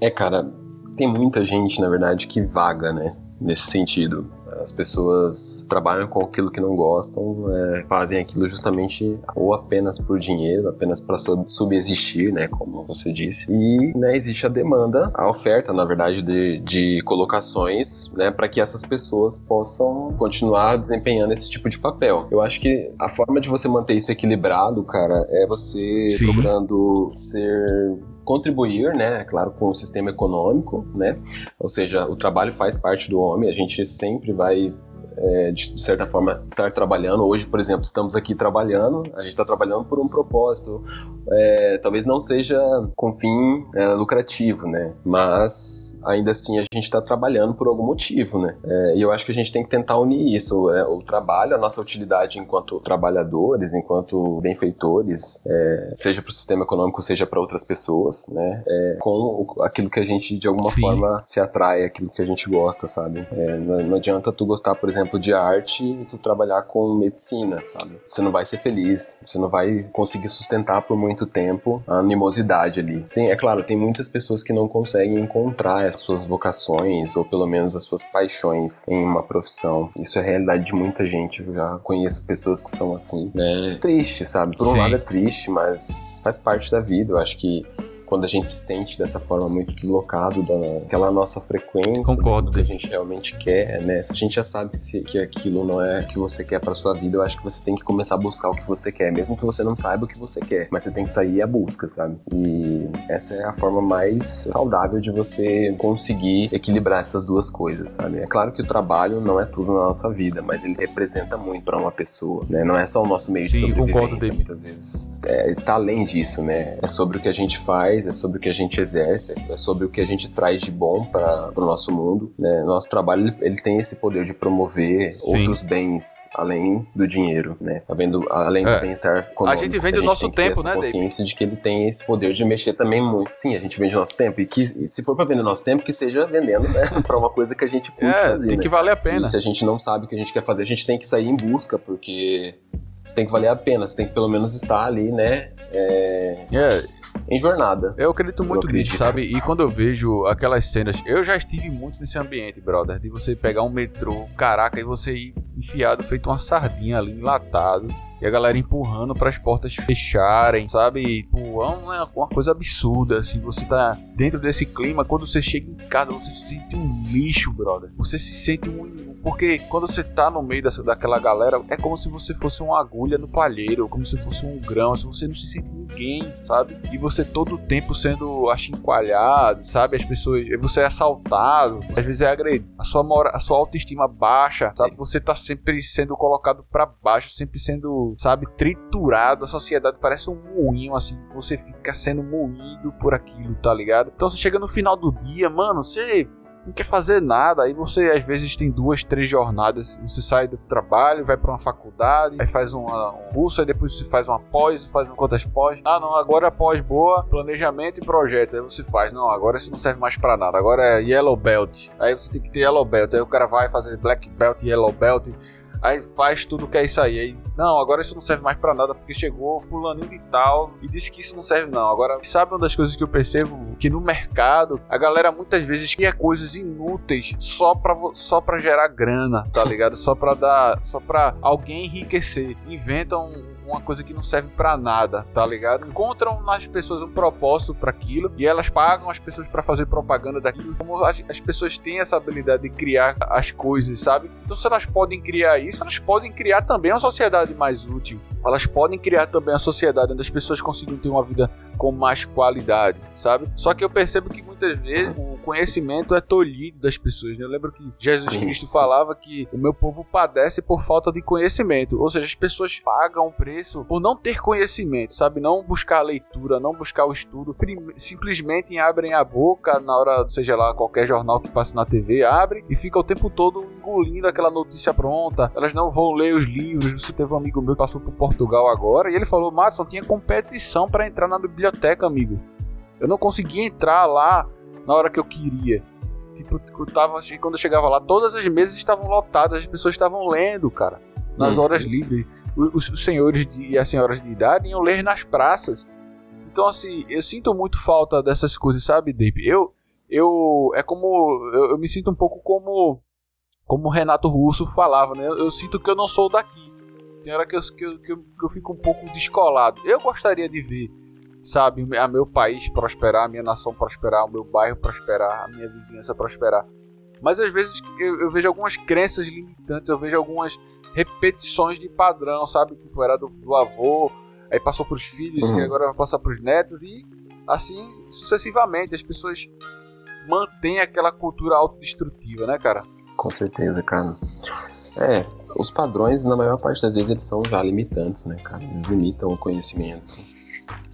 É, cara, tem muita gente, na verdade, que vaga, né? Nesse sentido. As pessoas trabalham com aquilo que não gostam, é, fazem aquilo justamente ou apenas por dinheiro, apenas para subsistir, né, como você disse. E né, existe a demanda, a oferta, na verdade, de, de colocações, né, para que essas pessoas possam continuar desempenhando esse tipo de papel. Eu acho que a forma de você manter isso equilibrado, cara, é você Sim. procurando ser contribuir, né, é claro, com o sistema econômico, né, ou seja, o trabalho faz parte do homem, a gente sempre vai é, de, de, certa forma, estar trabalhando. Hoje, por exemplo, estamos aqui trabalhando, a gente está trabalhando por um propósito. É, talvez não seja com fim é, lucrativo, né? Mas ainda assim a gente está trabalhando por algum motivo, né? É, e eu acho que a gente tem que tentar unir isso, é, o trabalho, a nossa utilidade enquanto trabalhadores, enquanto benfeitores, é, seja para o sistema econômico, seja para outras pessoas, né? com aquilo que a gente de alguma Sim. forma se atrai, aquilo que a gente gosta, sabe? Não, não adianta tu gostar, por exemplo, de arte e tu trabalhar com medicina, sabe? Você não vai ser feliz, você não vai conseguir sustentar por muito tempo a animosidade ali. Tem, é claro, tem muitas pessoas que não conseguem encontrar as suas vocações ou pelo menos as suas paixões em uma profissão. Isso é a realidade de muita gente. Eu já conheço pessoas que são assim, né? Triste, sabe? Por um Sim. lado é triste, mas faz parte da vida. Eu acho que quando a gente se sente dessa forma muito deslocado daquela nossa frequência, Concordo, do que a gente realmente quer, né? Se a gente já sabe se, que aquilo não é o que você quer para sua vida, eu acho que você tem que começar a buscar o que você quer, mesmo que você não saiba o que você quer, mas você tem que sair à busca, sabe? E essa é a forma mais saudável de você conseguir equilibrar essas duas coisas, sabe? É claro que o trabalho não é tudo na nossa vida, mas ele representa muito para uma pessoa, né? Não é só o nosso meio de Sim, sobrevivência, muitas vezes é, está além disso, né? É sobre o que a gente faz faz, é sobre o que a gente exerce, é sobre o que a gente traz de bom para o nosso mundo. Né? Nosso trabalho ele tem esse poder de promover Sim. outros bens além do dinheiro, né? Tá vendo? Além é. do bem-estar econômico. A gente vende o nosso tempo, né? consciência David? de que ele tem esse poder de mexer também muito. Sim, a gente vende o nosso tempo e que e se for para vender o nosso tempo, que seja vendendo, né? para uma coisa que a gente curte é, fazer. Tem né? que valer a pena. E se a gente não sabe o que a gente quer fazer, a gente tem que sair em busca, porque tem que valer a pena. Você tem que pelo menos estar ali, né? É, é em jornada. Eu acredito muito eu acredito. nisso, sabe? E quando eu vejo aquelas cenas, eu já estive muito nesse ambiente, brother, de você pegar um metrô, caraca, e você ir enfiado feito uma sardinha ali, enlatado e a galera empurrando para as portas fecharem, sabe? Pô, é uma, uma, coisa absurda, assim. Você tá dentro desse clima, quando você chega em casa, você se sente um lixo, brother. Você se sente um. Porque quando você tá no meio dessa, daquela galera, é como se você fosse uma agulha no palheiro, como se fosse um grão, assim, você não se sente ninguém, sabe? E você todo o tempo sendo achincoalhado, sabe? As pessoas. Você é assaltado, às vezes é agredido. A sua, mora, a sua autoestima baixa, sabe? Você tá sempre sendo colocado para baixo, sempre sendo sabe, triturado. A sociedade parece um moinho, assim, você fica sendo moído por aquilo, tá ligado? Então você chega no final do dia, mano, você não quer fazer nada. Aí você às vezes tem duas, três jornadas. Você sai do trabalho, vai para uma faculdade, aí faz uma, um curso, aí depois você faz uma pós, faz quantas pós. Ah, não, agora é pós boa, planejamento e projetos. Aí você faz, não, agora isso não serve mais para nada. Agora é Yellow Belt. Aí você tem que ter Yellow Belt. Aí o cara vai fazer Black Belt, Yellow Belt. Aí faz tudo que é isso aí. Aí, não, agora isso não serve mais para nada porque chegou fulaninho de tal e disse que isso não serve não. Agora, sabe uma das coisas que eu percebo? Que no mercado, a galera muitas vezes cria coisas inúteis só pra, só pra gerar grana, tá ligado? Só pra dar, só pra alguém enriquecer. Inventam uma coisa que não serve para nada, tá ligado? Encontram nas pessoas um propósito para aquilo e elas pagam as pessoas para fazer propaganda daquilo. Como as, as, pessoas têm essa habilidade de criar as coisas, sabe? Então, se elas podem criar isso, elas podem criar também uma sociedade mais útil. Elas podem criar também uma sociedade onde as pessoas consigam ter uma vida com mais qualidade, sabe? Só que eu percebo que muitas vezes o conhecimento é tolhido das pessoas. Né? Eu lembro que Jesus Cristo falava que o meu povo padece por falta de conhecimento, ou seja, as pessoas pagam preço por não ter conhecimento, sabe? Não buscar a leitura, não buscar o estudo, simplesmente abrem a boca na hora, seja lá qualquer jornal que passe na TV, abre e fica o tempo todo engolindo aquela notícia pronta. Elas não vão ler os livros. Você teve um amigo meu que passou por Portugal agora e ele falou: Matson, tinha competição para entrar na biblioteca biblioteca, amigo. Eu não conseguia entrar lá na hora que eu queria. Tipo, eu tava, quando eu chegava lá, todas as mesas estavam lotadas, as pessoas estavam lendo, cara, nas uhum. horas livres. Os, os, senhores de, e as senhoras de idade iam ler nas praças. Então, assim, eu sinto muito falta dessas coisas, sabe, Dave? Eu, eu, é como, eu, eu me sinto um pouco como, como o Renato Russo falava, né? Eu, eu sinto que eu não sou daqui. Tem hora que eu, que eu, que eu, que eu fico um pouco descolado. Eu gostaria de ver sabe, a meu país prosperar, a minha nação prosperar, o meu bairro prosperar, a minha vizinhança prosperar. Mas às vezes eu, eu vejo algumas crenças limitantes, eu vejo algumas repetições de padrão, sabe? Tipo, era do, do avô, aí passou para os filhos uhum. e agora vai passar para os netos e assim sucessivamente. As pessoas mantêm aquela cultura autodestrutiva, né, cara? Com certeza, cara. É, os padrões, na maior parte das vezes, eles são já limitantes, né, cara? Eles limitam o conhecimento,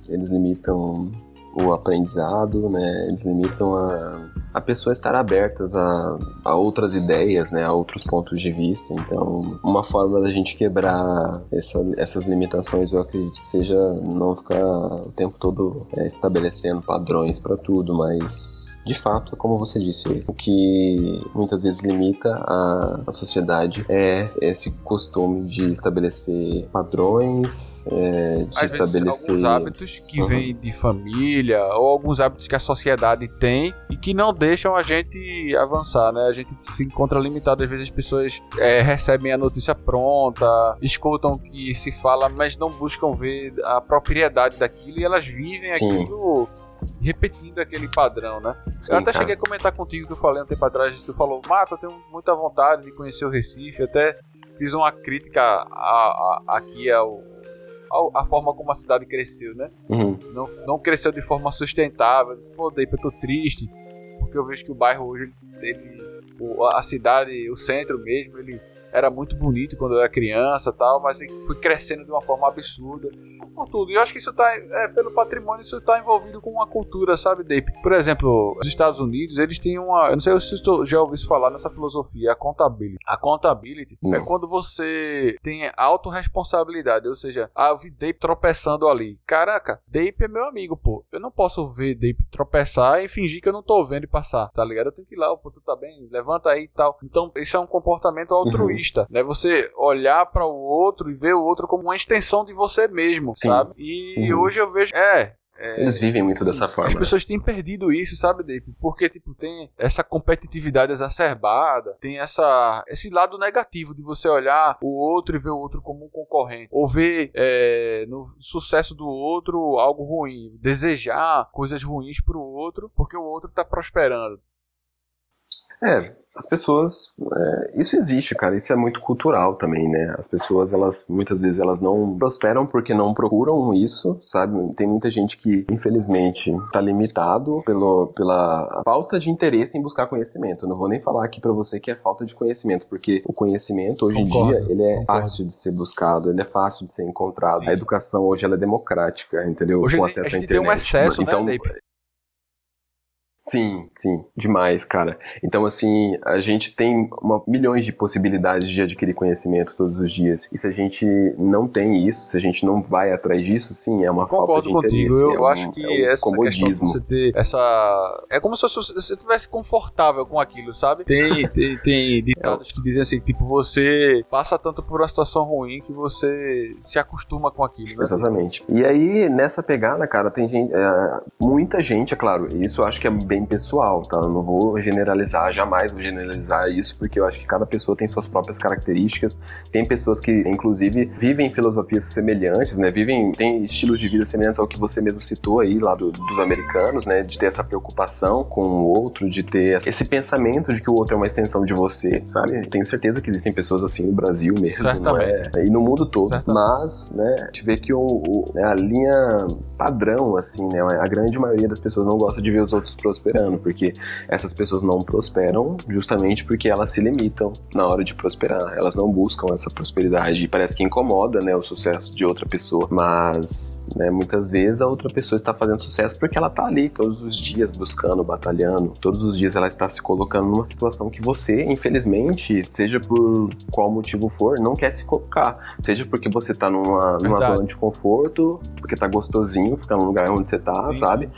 eles limitam o aprendizado, né? Eles limitam a, a pessoa estar abertas a, a outras ideias, né? A outros pontos de vista. Então, uma forma da gente quebrar essa, essas limitações, eu acredito que seja não ficar o tempo todo é, estabelecendo padrões para tudo, mas de fato, como você disse, o que muitas vezes limita a, a sociedade é esse costume de estabelecer padrões, é, de Às estabelecer vezes, alguns hábitos que uhum. vêm de família família ou alguns hábitos que a sociedade tem e que não deixam a gente avançar, né? A gente se encontra limitado, às vezes as pessoas é, recebem a notícia pronta, escutam o que se fala, mas não buscam ver a propriedade daquilo e elas vivem Sim. aquilo repetindo aquele padrão, né? Sim, eu até cara. cheguei a comentar contigo que eu falei um tempo atrás, tu falou, Márcio, eu tenho muita vontade de conhecer o Recife, até fiz uma crítica a, a, aqui ao, a, forma como a cidade cresceu, né? Uhum. Não, não cresceu de forma sustentável. Eu disse, pô, daí eu tô triste, porque eu vejo que o bairro hoje, ele, a cidade, o centro mesmo, ele era muito bonito quando eu era criança tal, mas fui crescendo de uma forma absurda por tudo. E eu acho que isso tá, é, pelo patrimônio, isso tá envolvido com uma cultura, sabe, Dave? Por exemplo, os Estados Unidos, eles têm uma. Eu não sei se você já ouviu falar nessa filosofia, a contability. A contability é quando você tem autorresponsabilidade, ou seja, ah, eu vi Dave tropeçando ali. Caraca, Dave é meu amigo, pô. Eu não posso ver Dave tropeçar e fingir que eu não tô vendo e passar, tá ligado? Eu tenho que ir lá, pô, tu tá bem, levanta aí e tal. Então, isso é um comportamento altruísta, uhum. Né? Você olhar para o outro e ver o outro como uma extensão de você mesmo. Sim. sabe? E uhum. hoje eu vejo. É, é, Eles vivem muito dessa forma. As pessoas têm perdido isso, sabe, Dave? Porque, tipo, tem essa competitividade exacerbada, tem essa, esse lado negativo de você olhar o outro e ver o outro como um concorrente. Ou ver é, no sucesso do outro algo ruim. Desejar coisas ruins pro outro porque o outro tá prosperando. É, as pessoas, é, isso existe, cara, isso é muito cultural também, né? As pessoas, elas, muitas vezes, elas não prosperam porque não procuram isso, sabe? Tem muita gente que, infelizmente, tá limitado pelo, pela falta de interesse em buscar conhecimento. Eu não vou nem falar aqui para você que é falta de conhecimento, porque o conhecimento, hoje concordo, em dia, ele é concordo. fácil de ser buscado, ele é fácil de ser encontrado. Sim. A educação hoje, ela é democrática, entendeu? Hoje Com acesso à internet. tem um excesso, então, né, Sim, sim, demais, cara. Então, assim, a gente tem uma, milhões de possibilidades de adquirir conhecimento todos os dias. E se a gente não tem isso, se a gente não vai atrás disso, sim, é uma Concordo falta de contigo. interesse. Eu, é um, acho que é um essa comodismo. questão de você ter essa... É como se você estivesse confortável com aquilo, sabe? Tem, tem, tem ditados que dizem assim, tipo, você passa tanto por uma situação ruim que você se acostuma com aquilo, né? Exatamente. E aí, nessa pegada, cara, tem gente... É, muita gente, é claro, isso eu acho que é bem pessoal, tá? Eu não vou generalizar, jamais vou generalizar isso, porque eu acho que cada pessoa tem suas próprias características. Tem pessoas que, inclusive, vivem filosofias semelhantes, né? Vivem, tem estilos de vida semelhantes ao que você mesmo citou aí, lá do, dos americanos, né? De ter essa preocupação com o outro, de ter esse pensamento de que o outro é uma extensão de você, sabe? Tenho certeza que existem pessoas assim no Brasil mesmo, não é? E no mundo todo. Certamente. Mas, né, a gente vê que o, o, né, a linha padrão, assim, né? A grande maioria das pessoas não gosta de ver os outros prosperando, porque essas pessoas não prosperam justamente porque elas se limitam na hora de prosperar. Elas não buscam essa prosperidade e parece que incomoda, né, o sucesso de outra pessoa, mas, né, muitas vezes a outra pessoa está fazendo sucesso porque ela está ali todos os dias buscando, batalhando, todos os dias ela está se colocando numa situação que você, infelizmente, seja por qual motivo for, não quer se colocar. Seja porque você está numa, numa zona de conforto, porque está gostosinho ficar no lugar onde você está, sabe?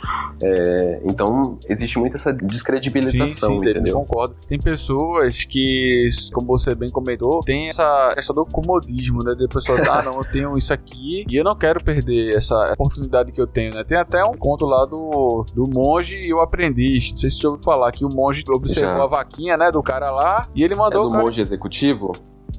É, então, existe muito essa descredibilização, sim, sim, entendeu? Concordo. Tem pessoas que, como você bem comentou, tem essa questão do comodismo, né? De pessoa, ah, não, eu tenho isso aqui e eu não quero perder essa oportunidade que eu tenho, né? Tem até um conto lá do, do monge e o aprendiz. Não sei se você ouviu falar que o monge observou Já. a vaquinha, né, do cara lá e ele mandou. É do monge executivo?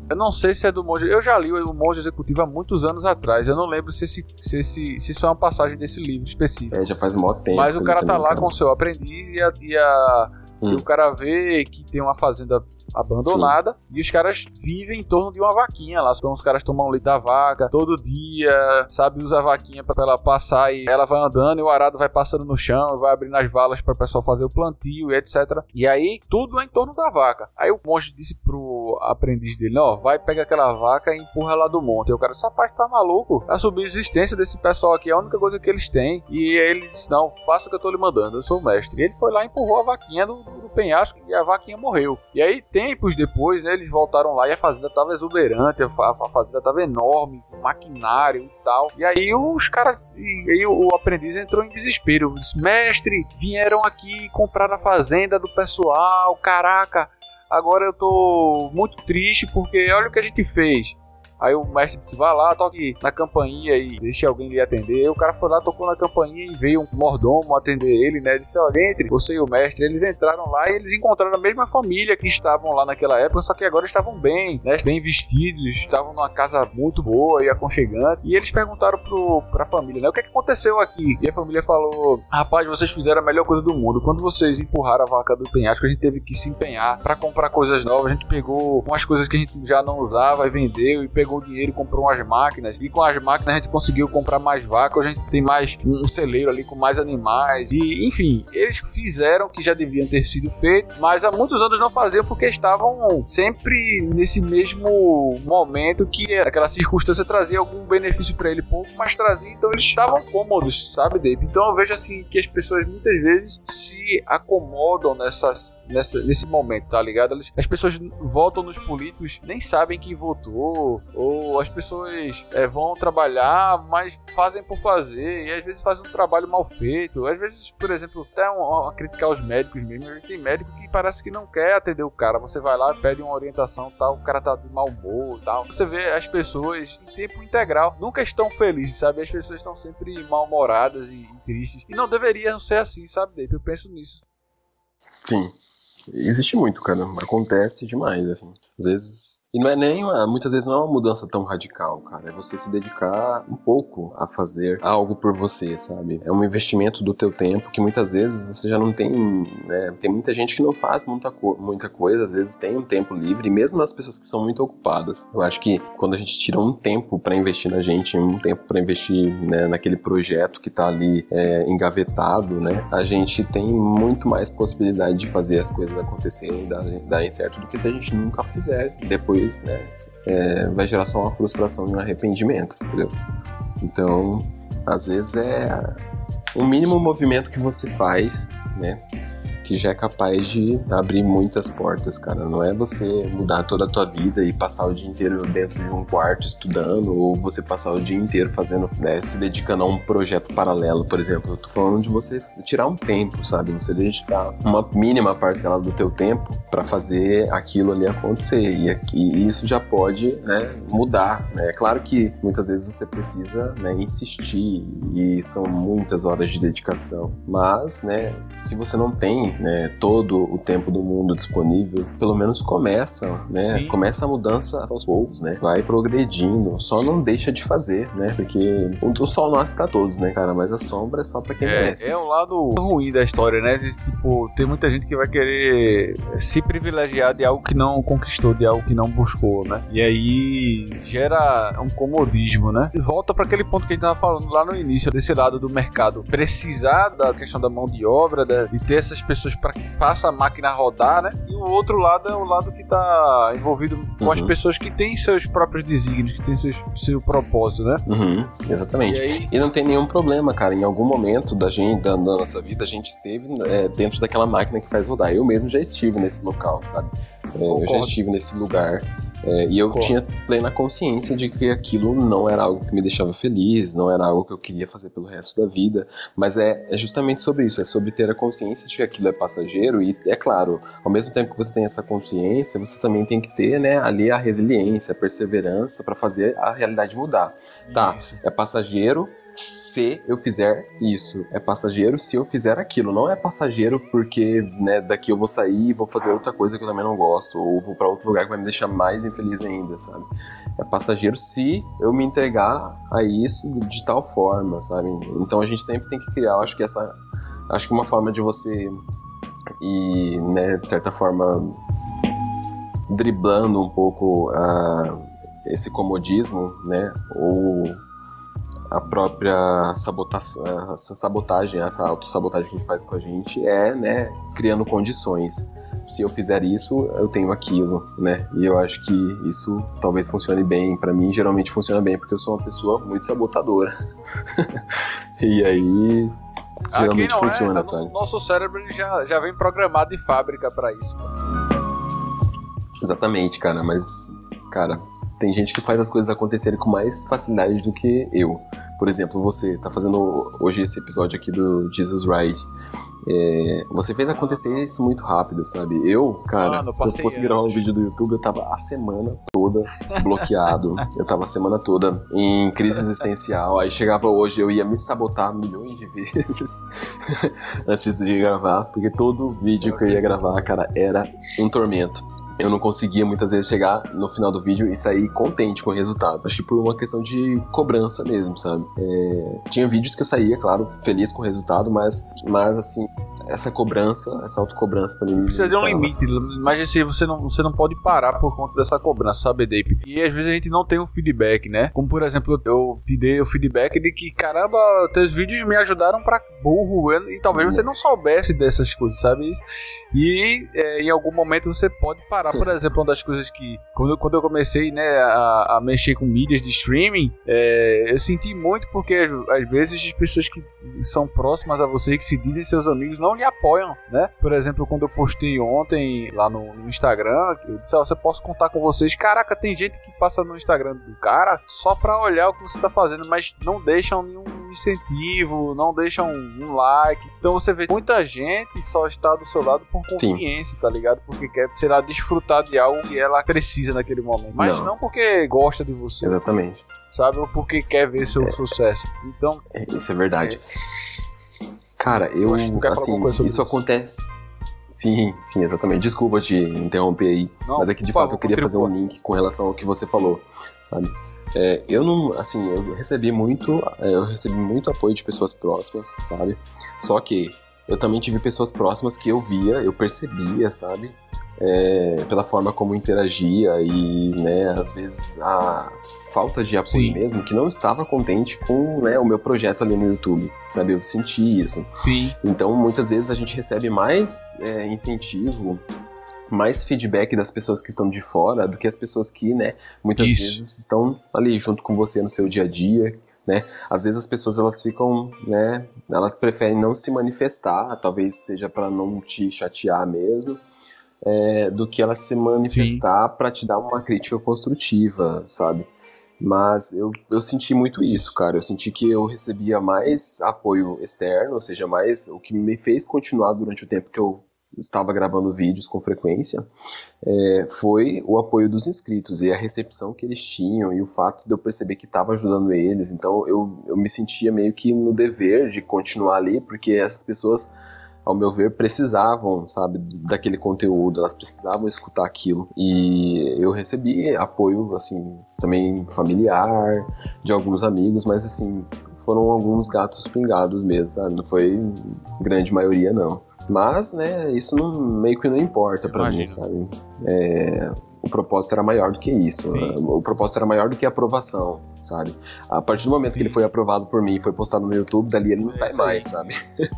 Eu não sei se é do monge. Eu já li o Monge Executivo há muitos anos atrás. Eu não lembro se, esse, se, esse, se isso é uma passagem desse livro específico. É, já faz um tempo. Mas o cara tá lá com o seu aprendiz e, a, e, a, hum. e o cara vê que tem uma fazenda abandonada Sim. e os caras vivem em torno de uma vaquinha lá. Então os caras tomam leite da vaca todo dia, sabe? Usa a vaquinha pra ela passar e ela vai andando e o arado vai passando no chão, vai abrindo as valas para o pessoal fazer o plantio e etc. E aí tudo é em torno da vaca. Aí o monge disse pro aprendiz dele: Ó, vai pegar aquela vaca e empurra lá do monte. E o cara, essa parte tá maluco. A subsistência desse pessoal aqui é a única coisa que eles têm. E aí ele disse: Não, faça o que eu tô lhe mandando, eu sou o mestre. E ele foi lá e empurrou a vaquinha do, do penhasco e a vaquinha morreu. E aí, tempos depois, né, eles voltaram lá e a fazenda tava exuberante, a, a fazenda tava enorme, maquinário e tal. E aí os caras, e aí o aprendiz entrou em desespero. Disse, Mestre, vieram aqui comprar a fazenda do pessoal, caraca. Agora eu tô muito triste porque olha o que a gente fez. Aí o mestre disse: vai lá, toque na campainha e deixe alguém lhe atender. o cara foi lá, tocou na campainha e veio um mordomo atender ele, né? Disse: olha, entre você e o mestre. Eles entraram lá e eles encontraram a mesma família que estavam lá naquela época, só que agora estavam bem, né? Bem vestidos, estavam numa casa muito boa e aconchegante. E eles perguntaram pro, pra família, né? O que, é que aconteceu aqui? E a família falou: rapaz, vocês fizeram a melhor coisa do mundo. Quando vocês empurraram a vaca do penhasco, a gente teve que se empenhar para comprar coisas novas. A gente pegou umas coisas que a gente já não usava e vendeu e pegou pegou dinheiro e comprou umas máquinas. E com as máquinas a gente conseguiu comprar mais vacas. A gente tem mais um celeiro ali com mais animais. E enfim, eles fizeram o que já deviam ter sido feito, mas há muitos anos não faziam porque estavam sempre nesse mesmo momento que aquela circunstância trazia algum benefício para ele pouco, mas trazia, então eles estavam cômodos, sabe, Dave? Então eu vejo assim que as pessoas muitas vezes se acomodam nessas, nessa, nesse momento, tá ligado? As pessoas votam nos políticos, nem sabem quem votou, ou as pessoas é, vão trabalhar, mas fazem por fazer, e às vezes fazem um trabalho mal feito. Às vezes, por exemplo, até uma, criticar os médicos mesmo. Tem médico que parece que não quer atender o cara. Você vai lá, pede uma orientação tal, o cara tá de mau humor tal. Você vê as pessoas em tempo integral nunca estão felizes, sabe? As pessoas estão sempre mal-humoradas e, e, tristes. E não deveriam ser assim, sabe, Dave? Eu penso nisso. Sim. Existe muito, cara. Acontece demais, assim. Às vezes e não é nem uma, muitas vezes não é uma mudança tão radical, cara. É você se dedicar um pouco a fazer algo por você, sabe? É um investimento do teu tempo que muitas vezes você já não tem, né? Tem muita gente que não faz muita, co muita coisa, às vezes tem um tempo livre, mesmo as pessoas que são muito ocupadas. Eu acho que quando a gente tira um tempo para investir na gente, um tempo para investir né, naquele projeto que tá ali é, engavetado, né? A gente tem muito mais possibilidade de fazer as coisas acontecerem e darem, darem certo do que se a gente nunca fizer depois depois, né, é, vai gerar só uma frustração e um arrependimento, entendeu? Então, às vezes é o mínimo movimento que você faz, né, que já é capaz de abrir muitas portas, cara. Não é você mudar toda a tua vida e passar o dia inteiro dentro de um quarto estudando, ou você passar o dia inteiro fazendo, né, se dedicando a um projeto paralelo, por exemplo. Eu tô falando de você tirar um tempo, sabe? Você dedicar uma mínima parcela do teu tempo para fazer aquilo ali acontecer. E, e, isso já pode, né, mudar, né? É claro que muitas vezes você precisa, né, insistir e são muitas horas de dedicação. Mas, né, se você não tem né, todo o tempo do mundo disponível, pelo menos começa, né? Sim. Começa a mudança aos poucos, né? Vai progredindo, só não deixa de fazer, né? Porque o sol nasce para todos, né, cara? Mas a sombra é só para quem é, merece. É o lado ruim da história, né? Tipo, tem muita gente que vai querer se privilegiar de algo que não conquistou, de algo que não buscou, né? E aí gera um comodismo, né? E volta para aquele ponto que a gente tava falando lá no início, desse lado do mercado, precisar da questão da mão de obra, de ter essas pessoas para que faça a máquina rodar, né? E o outro lado é o lado que está envolvido com uhum. as pessoas que têm seus próprios desígnios, que têm seus, seu propósito, né? Uhum. Exatamente. E, aí... e, não tem nenhum problema, cara. Em algum momento da gente, da, da nossa vida, a gente esteve é, dentro daquela máquina que faz rodar. Eu mesmo já estive nesse local, sabe? É, eu já estive nesse lugar. É, e eu Pô. tinha plena consciência de que aquilo não era algo que me deixava feliz, não era algo que eu queria fazer pelo resto da vida, mas é, é justamente sobre isso, é sobre ter a consciência de que aquilo é passageiro e, é claro, ao mesmo tempo que você tem essa consciência, você também tem que ter né, ali a resiliência, a perseverança para fazer a realidade mudar. Tá, isso. é passageiro, se eu fizer isso. É passageiro se eu fizer aquilo. Não é passageiro porque né, daqui eu vou sair e vou fazer outra coisa que eu também não gosto. Ou vou para outro lugar que vai me deixar mais infeliz ainda, sabe? É passageiro se eu me entregar a isso de tal forma, sabe? Então a gente sempre tem que criar, acho que essa. Acho que uma forma de você e, né, de certa forma, driblando um pouco uh, esse comodismo, né? Ou a própria sabotação, essa sabotagem, essa autossabotagem que a gente faz com a gente é, né, criando condições. Se eu fizer isso, eu tenho aquilo, né? E eu acho que isso talvez funcione bem. para mim, geralmente funciona bem, porque eu sou uma pessoa muito sabotadora. e aí, geralmente não, funciona, é, sabe? Nosso cérebro já, já vem programado de fábrica para isso. Exatamente, cara, mas, cara, tem gente que faz as coisas acontecerem com mais facilidade do que eu. Por exemplo, você tá fazendo hoje esse episódio aqui do Jesus Ride. É, você fez acontecer isso muito rápido, sabe? Eu, cara, Mano, se eu fosse gravar um vídeo do YouTube, eu tava a semana toda bloqueado. eu tava a semana toda em crise existencial. Aí chegava hoje, eu ia me sabotar milhões de vezes antes de gravar, porque todo vídeo que eu ia gravar, cara, era um tormento eu não conseguia muitas vezes chegar no final do vídeo e sair contente com o resultado. Acho que por uma questão de cobrança mesmo, sabe? É, tinha vídeos que eu saía, claro, feliz com o resultado, mas, mas assim, essa cobrança, essa autocobrança também. Precisa de um limite, mas assim, você não, você não pode parar por conta dessa cobrança, sabe, Dape? E às vezes a gente não tem um feedback, né? Como por exemplo, eu te dei o feedback de que, caramba, teus vídeos me ajudaram pra burro, e talvez você não soubesse dessas coisas, sabe? E é, em algum momento você pode parar, por exemplo, uma das coisas que, quando, quando eu comecei, né, a, a mexer com mídias de streaming, é, eu senti muito porque às vezes as pessoas que são próximas a você, que se dizem seus amigos, não lhe apoiam, né? Por exemplo, quando eu postei ontem lá no, no Instagram, eu disse, ó, você posso contar com vocês. Caraca, tem gente que passa no Instagram do cara só pra olhar o que você tá fazendo, mas não deixam nenhum incentivo, não deixam um like. Então você vê muita gente só está do seu lado por conveniência, tá ligado? Porque quer, sei lá, desfrutar de algo que ela precisa naquele momento. Mas não, não porque gosta de você. Exatamente. Sabe? Ou porque quer ver seu é, sucesso. Então. É, isso é verdade. É, Cara, eu, eu assim, isso, isso acontece. Sim, sim, exatamente. Desculpa te interromper aí, Não, mas é que de fato eu queria fazer um link com relação ao que você falou, sabe? É, eu não, assim, eu recebi muito, é, eu recebi muito apoio de pessoas próximas, sabe? Só que eu também tive pessoas próximas que eu via, eu percebia, sabe? É, pela forma como interagia e, né, às vezes a, falta de apoio Sim. mesmo, que não estava contente com né, o meu projeto ali no YouTube, sabe? Eu senti isso. Sim. Então, muitas vezes a gente recebe mais é, incentivo, mais feedback das pessoas que estão de fora do que as pessoas que, né, muitas isso. vezes estão ali junto com você no seu dia a dia, né? Às vezes as pessoas elas ficam, né, elas preferem não se manifestar, talvez seja para não te chatear mesmo. É, do que elas se manifestar para te dar uma crítica construtiva, sabe? Mas eu, eu senti muito isso, cara. Eu senti que eu recebia mais apoio externo, ou seja, mais o que me fez continuar durante o tempo que eu estava gravando vídeos com frequência, é, foi o apoio dos inscritos e a recepção que eles tinham e o fato de eu perceber que estava ajudando eles. Então eu, eu me sentia meio que no dever de continuar ali, porque essas pessoas ao meu ver, precisavam, sabe, daquele conteúdo, elas precisavam escutar aquilo. E eu recebi apoio, assim, também familiar, de alguns amigos, mas, assim, foram alguns gatos pingados mesmo, sabe? Não foi grande maioria, não. Mas, né, isso não, meio que não importa para mim, sabe? É, o propósito era maior do que isso. Sim. O propósito era maior do que a aprovação, sabe? A partir do momento Sim. que ele foi aprovado por mim e foi postado no YouTube, dali ele não é sai mais, sabe?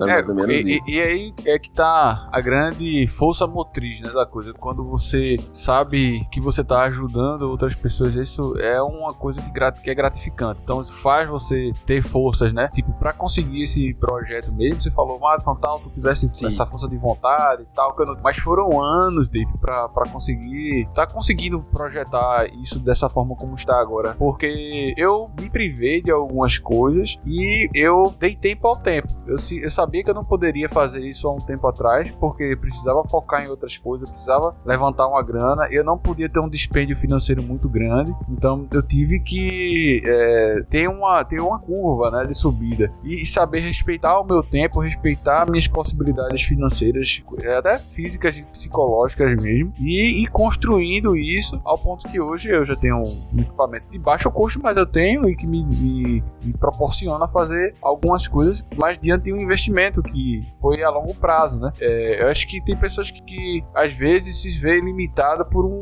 É, é mais ou menos e, isso. E, aí é que tá a grande força motriz né, da coisa. Quando você sabe que você tá ajudando outras pessoas, isso é uma coisa que, é gratificante. Então isso faz você ter forças, né? Tipo, pra conseguir esse projeto mesmo, você falou, Madison, tal, tu tivesse Sim. essa força de vontade e tal. Não... Mas foram anos, Dave, pra, pra conseguir. Tá conseguindo projetar isso dessa forma como está agora. Porque eu me privei de algumas coisas e eu dei tempo ao tempo. Eu, eu sabia que eu não poderia fazer isso há um tempo atrás, porque precisava focar em outras coisas, precisava levantar uma grana, eu não podia ter um dispêndio financeiro muito grande, então eu tive que é, ter, uma, ter uma curva né, de subida e, saber respeitar o meu tempo, respeitar minhas possibilidades financeiras, até físicas e psicológicas mesmo, e ir construindo isso ao ponto que hoje eu já tenho um equipamento de baixo custo, mas eu tenho e que me, me, me proporciona fazer algumas coisas, mas diante de um investimento investimento que foi a longo prazo, né? É, eu acho que tem pessoas que, que às vezes se vê limitada por um,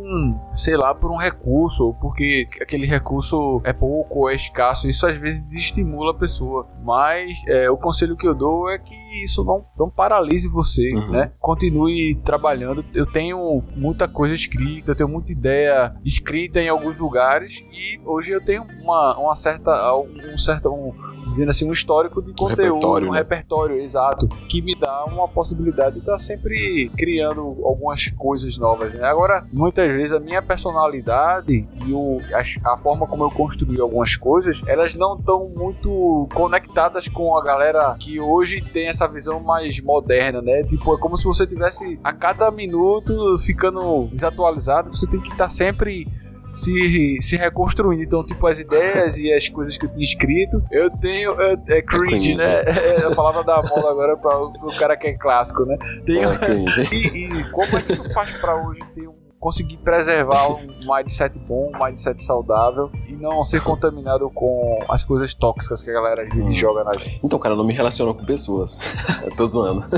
sei lá, por um recurso, ou porque aquele recurso é pouco ou é escasso. Isso às vezes desestimula a pessoa. Mas é, o conselho que eu dou é que isso não, não paralise você, uhum. né? Continue trabalhando. Eu tenho muita coisa escrita, eu tenho muita ideia escrita em alguns lugares e hoje eu tenho uma, uma certa, um certo, um, dizendo assim, um histórico de conteúdo, repertório, um né? repertório, exato, que me dá uma possibilidade de estar sempre criando algumas coisas novas. Né? Agora, muitas vezes a minha personalidade e o, a, a forma como eu construí algumas coisas, elas não estão muito conectadas com a galera que hoje tem essa visão mais moderna, né? Tipo, é como se você tivesse a cada minuto ficando desatualizado, você tem que estar sempre se, se reconstruindo. Então, tipo, as ideias e as coisas que eu tinha escrito, eu tenho. Eu, é cringe, é né? É a palavra da moda agora para o cara que é clássico, né? Tenho, é e, e, como é que tu faz para hoje ter um conseguir preservar um mindset bom, um mindset saudável e não ser contaminado com as coisas tóxicas que a galera às vezes hum. joga na gente. Então, cara, eu não me relaciono com pessoas. eu tô zoando.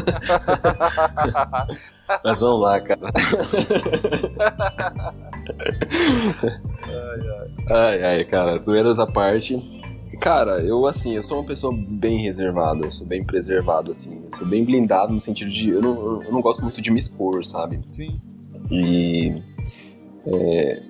Mas vamos lá, cara. ai, ai. ai, ai, cara, zoeiras à parte. Cara, eu assim, eu sou uma pessoa bem reservada, eu sou bem preservado, assim, eu sou bem blindado no sentido de eu não, eu não gosto muito de me expor, sabe? Sim. E é,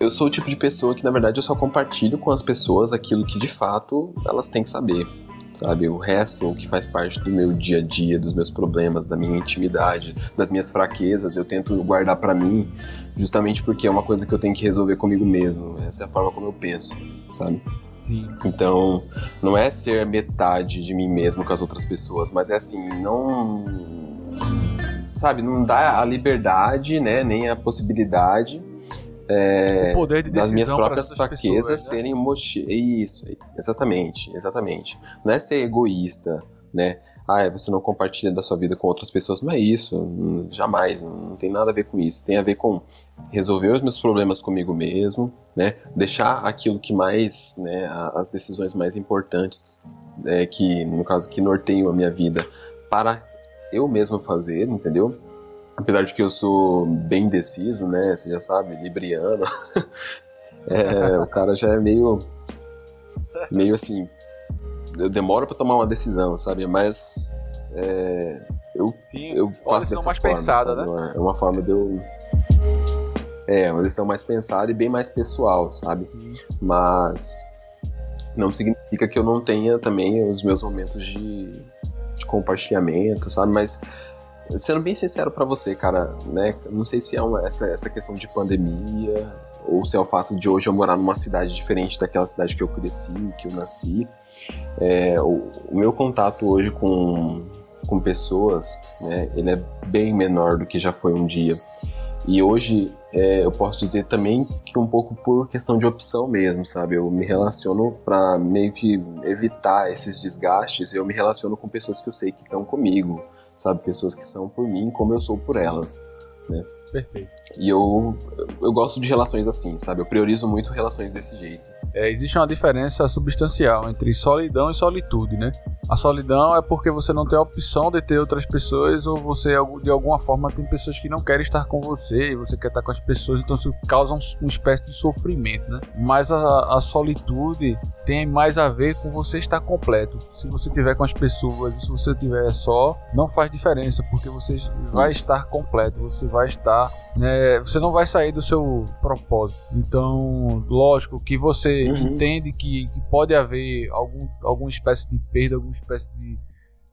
eu sou o tipo de pessoa que, na verdade, eu só compartilho com as pessoas aquilo que de fato elas têm que saber. Sabe, o resto, o que faz parte do meu dia a dia, dos meus problemas, da minha intimidade, das minhas fraquezas, eu tento guardar para mim, justamente porque é uma coisa que eu tenho que resolver comigo mesmo. Essa é a forma como eu penso, sabe? Sim. Então, não é ser metade de mim mesmo com as outras pessoas, mas é assim, não sabe, não dá a liberdade, né, nem a possibilidade é, de das minhas próprias fraquezas pessoas, né? serem. Isso, exatamente, exatamente. Não é ser egoísta, né? Ah, você não compartilha da sua vida com outras pessoas. Não é isso, jamais, não tem nada a ver com isso. Tem a ver com resolver os meus problemas comigo mesmo, né? Deixar aquilo que mais, né, as decisões mais importantes, é, que no caso que norteiam a minha vida, para eu mesmo fazer, entendeu? Apesar de que eu sou bem indeciso, né? Você já sabe, libriano. é, o cara já é meio. meio assim. Eu demoro para tomar uma decisão, sabe? Mas. É, eu, Sim, eu faço dessa mais forma. Pensada, né? É uma forma de eu. É, uma decisão mais pensada e bem mais pessoal, sabe? Sim. Mas. Não significa que eu não tenha também os meus momentos de compartilhamento, sabe? Mas sendo bem sincero para você, cara, né? Não sei se é uma, essa, essa questão de pandemia ou se é o fato de hoje eu morar numa cidade diferente daquela cidade que eu cresci, que eu nasci. É, o, o, meu contato hoje com, com pessoas, né, ele é bem menor do que já foi um dia. E hoje é, eu posso dizer também que um pouco por questão de opção mesmo, sabe? Eu me relaciono para meio que evitar esses desgastes. Eu me relaciono com pessoas que eu sei que estão comigo, sabe? Pessoas que são por mim como eu sou por elas, né? Perfeito. E eu, eu gosto de relações assim, sabe? Eu priorizo muito relações desse jeito. É, existe uma diferença substancial entre solidão e solitude, né? A solidão é porque você não tem a opção de ter outras pessoas ou você de alguma forma tem pessoas que não querem estar com você e você quer estar com as pessoas, então isso causa um, uma espécie de sofrimento, né? Mas a, a solitude tem mais a ver com você estar completo. Se você estiver com as pessoas e se você estiver só, não faz diferença, porque você vai estar completo, você vai estar. Né, você não vai sair do seu propósito. Então, lógico que você uhum. entende que, que pode haver algum, alguma espécie de perda, alguma espécie de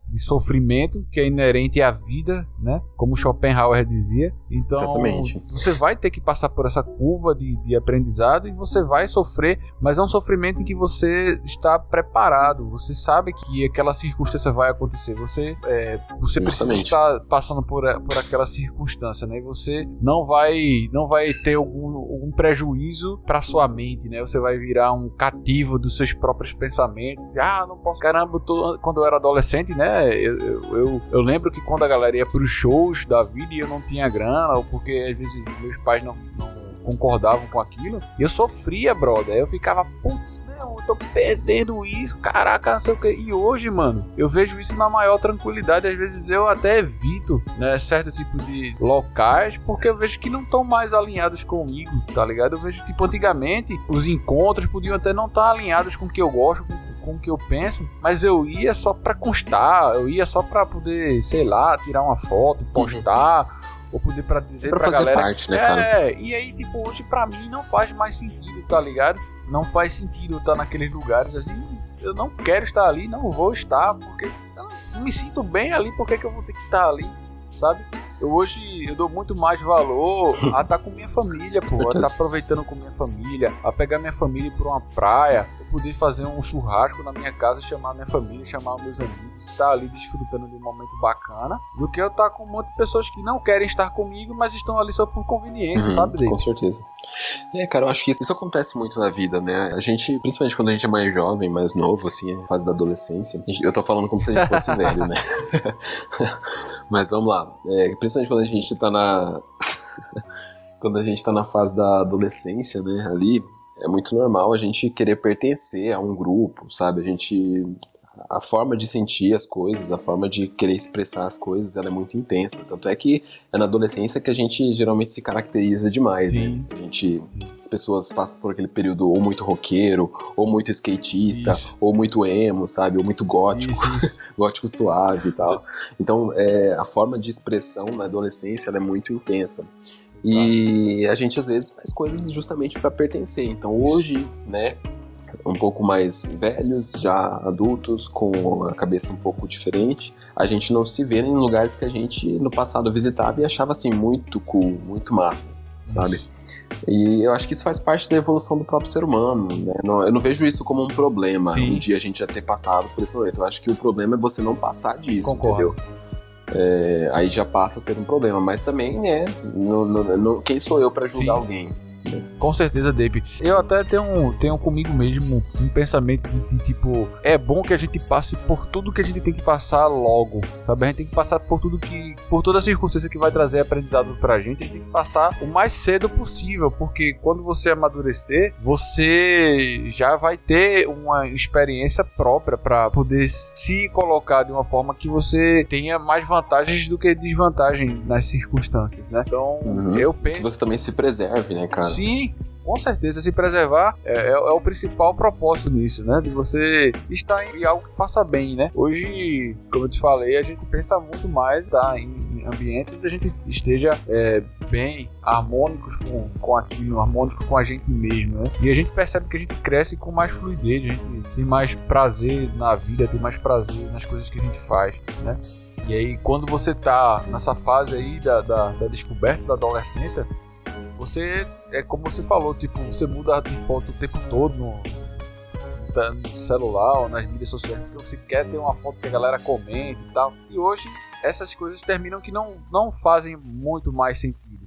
de sofrimento que é inerente à vida, né? Como Schopenhauer dizia. Então, Exatamente. você vai ter que passar por essa curva de, de aprendizado e você vai sofrer, mas é um sofrimento em que você está preparado. Você sabe que aquela circunstância vai acontecer. Você, é, você precisa estar passando por, por aquela circunstância, né? E você não vai, não vai ter algum, algum prejuízo para sua mente, né? Você vai virar um cativo dos seus próprios pensamentos. Ah, não posso. Caramba, eu tô... quando eu era adolescente, né? É, eu, eu, eu, lembro que quando a galera ia pros shows da vida e eu não tinha grana, ou porque às vezes meus pais não, não concordavam com aquilo, eu sofria, brother. Eu ficava, putz, meu, tô perdendo isso, caraca, não sei o que. E hoje, mano, eu vejo isso na maior tranquilidade. Às vezes eu até evito, né, certo tipo de locais, porque eu vejo que não estão mais alinhados comigo, tá ligado? Eu vejo, tipo, antigamente, os encontros podiam até não estar tá alinhados com o que eu gosto, com, com o que eu penso, mas eu ia só pra constar, eu ia só pra poder, sei lá, tirar uma foto, postar. Uhum ou poder para dizer pra, pra fazer galera. parte, né, cara? É, e aí, tipo, hoje pra mim não faz mais sentido, tá ligado? Não faz sentido eu estar naqueles lugares assim. Eu não quero estar ali, não vou estar, porque eu não me sinto bem ali, por que, que eu vou ter que estar ali, sabe? Eu hoje eu dou muito mais valor a estar com minha família, pô, a estar aproveitando com minha família, a pegar minha família para uma praia, poder fazer um churrasco na minha casa, chamar minha família, chamar meus amigos, estar ali desfrutando de um momento bacana, do que eu estar com um monte de pessoas que não querem estar comigo, mas estão ali só por conveniência, Uhum, sabe, David? Com certeza. É, cara, eu acho que isso, acontece muito na vida, né? A gente, principalmente quando a gente é mais jovem, mais novo, assim, é fase da adolescência. Eu tô falando como se a gente fosse velho, né? Mas vamos lá. É, principalmente quando a gente tá na. quando a gente tá na fase da adolescência, né? Ali, é muito normal a gente querer pertencer a um grupo, sabe? A gente. A forma de sentir as coisas, a forma de querer expressar as coisas, ela é muito intensa. Tanto é que é na adolescência que a gente geralmente se caracteriza demais, Sim. né? A gente Sim. as pessoas passam por aquele período ou muito roqueiro, ou muito skatista, Isso. ou muito emo, sabe? Ou muito gótico, Isso, isso. gótico suave e tal. Então, é, a forma de expressão na adolescência é muito intensa. E a gente às vezes faz coisas justamente para pertencer. Então, hoje, né, um pouco mais velhos, já adultos, com a cabeça um pouco diferente, a gente não se vê em lugares que a gente no passado visitava e achava assim muito cool, muito massa, sabe? E eu acho que isso faz parte da evolução do próprio ser humano, né? Não- eu não vejo isso como um problema, Sim. um dia a gente já ter passado por esse momento. Eu acho que o problema é você não passar disso, Concordo. entendeu? É, aí já passa a ser um problema. Mas também é. não- não- não- quem sou eu pra julgar Sim. alguém? Com certeza, David. Eu até tenho, tenho comigo mesmo um pensamento de, de, tipo, é bom que a gente passe por tudo que a gente tem que passar logo, sabe? A gente tem que passar por tudo que, por toda circunstância que vai trazer aprendizado pra gente, a gente tem que passar o mais cedo possível, porque quando você amadurecer, você já vai ter uma experiência própria pra poder se colocar de uma forma que você tenha mais vantagens do que desvantagem nas circunstâncias, né? Então, Uhum. eu Que penso você também se preserve, né, cara? Sim, com certeza. Se preservar é, é- é o principal propósito nisso, né? De você estar em algo que faça bem, né? Hoje, como eu te falei, a gente pensa muito mais tá, em, em ambientes onde a gente esteja é, bem, harmônicos com, com aquilo, harmônicos com a gente mesmo, né? E a gente percebe que a gente cresce com mais fluidez, a gente tem mais prazer na vida, tem mais prazer nas coisas que a gente faz, né? E aí, quando você tá nessa fase aí da, da, da descoberta da adolescência, você é como você falou, tipo, você muda de foto o tempo todo no, tá no celular ou nas mídias sociais, porque você quer ter uma foto que a galera comente e tal. E hoje essas coisas terminam que não, não fazem muito mais sentido?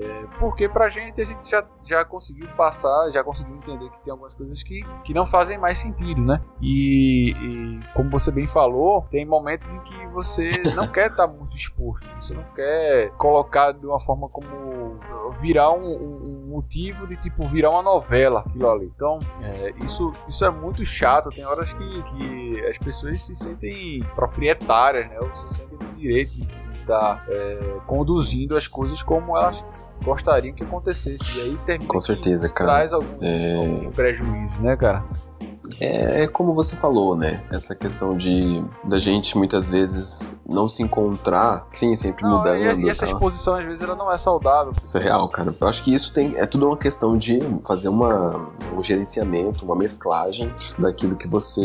É, porque pra gente a gente já, já conseguiu passar, já conseguiu entender que tem algumas coisas que, que não fazem mais sentido, né? E, e como você bem falou, tem momentos em que você não quer estar muito exposto, você não quer colocar de uma forma como virar um, um- um motivo de tipo virar uma novela aquilo ali. Então, é, isso, isso é muito chato. Tem horas que, que as pessoas se sentem proprietárias, né? Ou se sentem no direito de estar é, conduzindo as coisas como elas gostariam que acontecesse. E aí termina Com certeza, cara. traz alguns, É. alguns prejuízos, né, cara? É, é como você falou, né? Essa questão de da gente muitas vezes não se encontrar, sim, sempre Não, mudando. e, e essa tal. exposição às vezes ela não é saudável. Isso é real, cara. Eu acho que isso tem, é tudo uma questão de fazer uma, um gerenciamento, uma mesclagem daquilo que você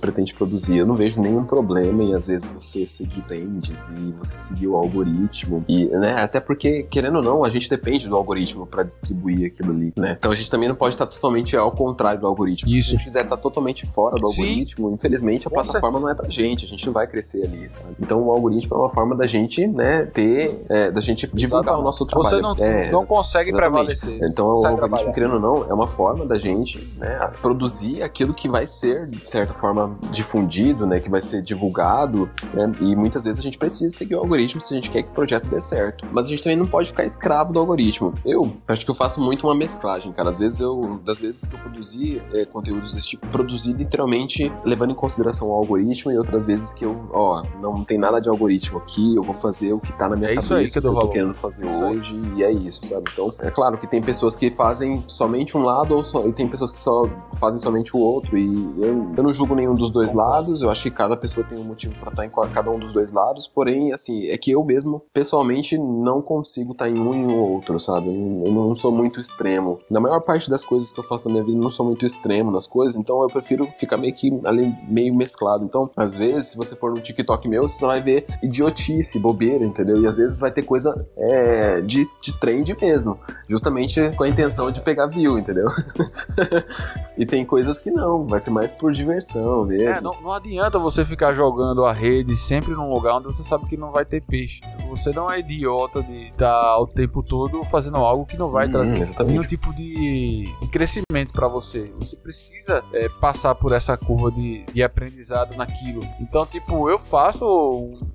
pretende produzir. Eu não vejo nenhum problema em, às vezes, você seguir trends e você seguir o algoritmo. E, né, até porque, querendo ou não, a gente depende do algoritmo para distribuir aquilo ali, né? Então a gente também não pode estar totalmente ao contrário do algoritmo. Isso. Se a gente quiser estar totalmente fora do Sim. algoritmo, infelizmente a Com plataforma não é pra gente, a gente não vai crescer ali, sabe? Então o algoritmo é uma forma da gente, né, ter, é, da gente divulgar o nosso trabalho. Você não, É, não consegue Exatamente. prevalecer. Então, o algoritmo, querendo ou não, é uma forma da gente né, produzir aquilo que vai ser, de certa forma, difundido, né, que vai ser divulgado, né, e muitas vezes a gente precisa seguir o algoritmo se a gente quer que o projeto dê certo. Mas a gente também não pode ficar escravo do algoritmo. Eu acho que eu faço muito uma mesclagem, cara. Às vezes eu, das vezes que eu produzi é, conteúdos desse tipo, produzi literalmente levando em consideração o algoritmo, e outras vezes que eu, ó, não tem nada de algoritmo aqui, eu vou fazer o que tá na minha É isso aí cabeça, que eu que eu tô querendo fazer aí. hoje, e é isso, sabe? Então, é claro que tem pessoas que fazem somente um lado, ou só- e tem pessoas que só fazem somente o outro, e eu, eu não julgo nenhum dos dois lados, eu acho que cada pessoa tem um motivo pra estar em qua- cada um dos dois lados, porém, assim, é que eu mesmo, pessoalmente, não consigo estar em um e em outro, sabe? Eu não- eu não sou muito extremo. Na maior parte das coisas que eu faço na minha vida, eu não sou muito extremo nas coisas, então eu prefiro ficar meio que ali, meio mesclado. Então, às vezes, se você for no TikTok meu, você vai ver idiotice, bobeira, entendeu? E às vezes vai ter coisa é, de, de trend mesmo, justamente com a intenção de pegar view, entendeu? e tem coisas que não, vai ser mais por diversão É, mesmo. não, não adianta você ficar jogando a rede sempre num lugar onde você sabe que não vai ter peixe. Você não é idiota de estar o tempo todo fazendo algo que não vai Hum, trazer exatamente. nenhum tipo de, crescimento pra você. Você precisa é, passar por essa curva de, de aprendizado naquilo. Então, tipo, eu faço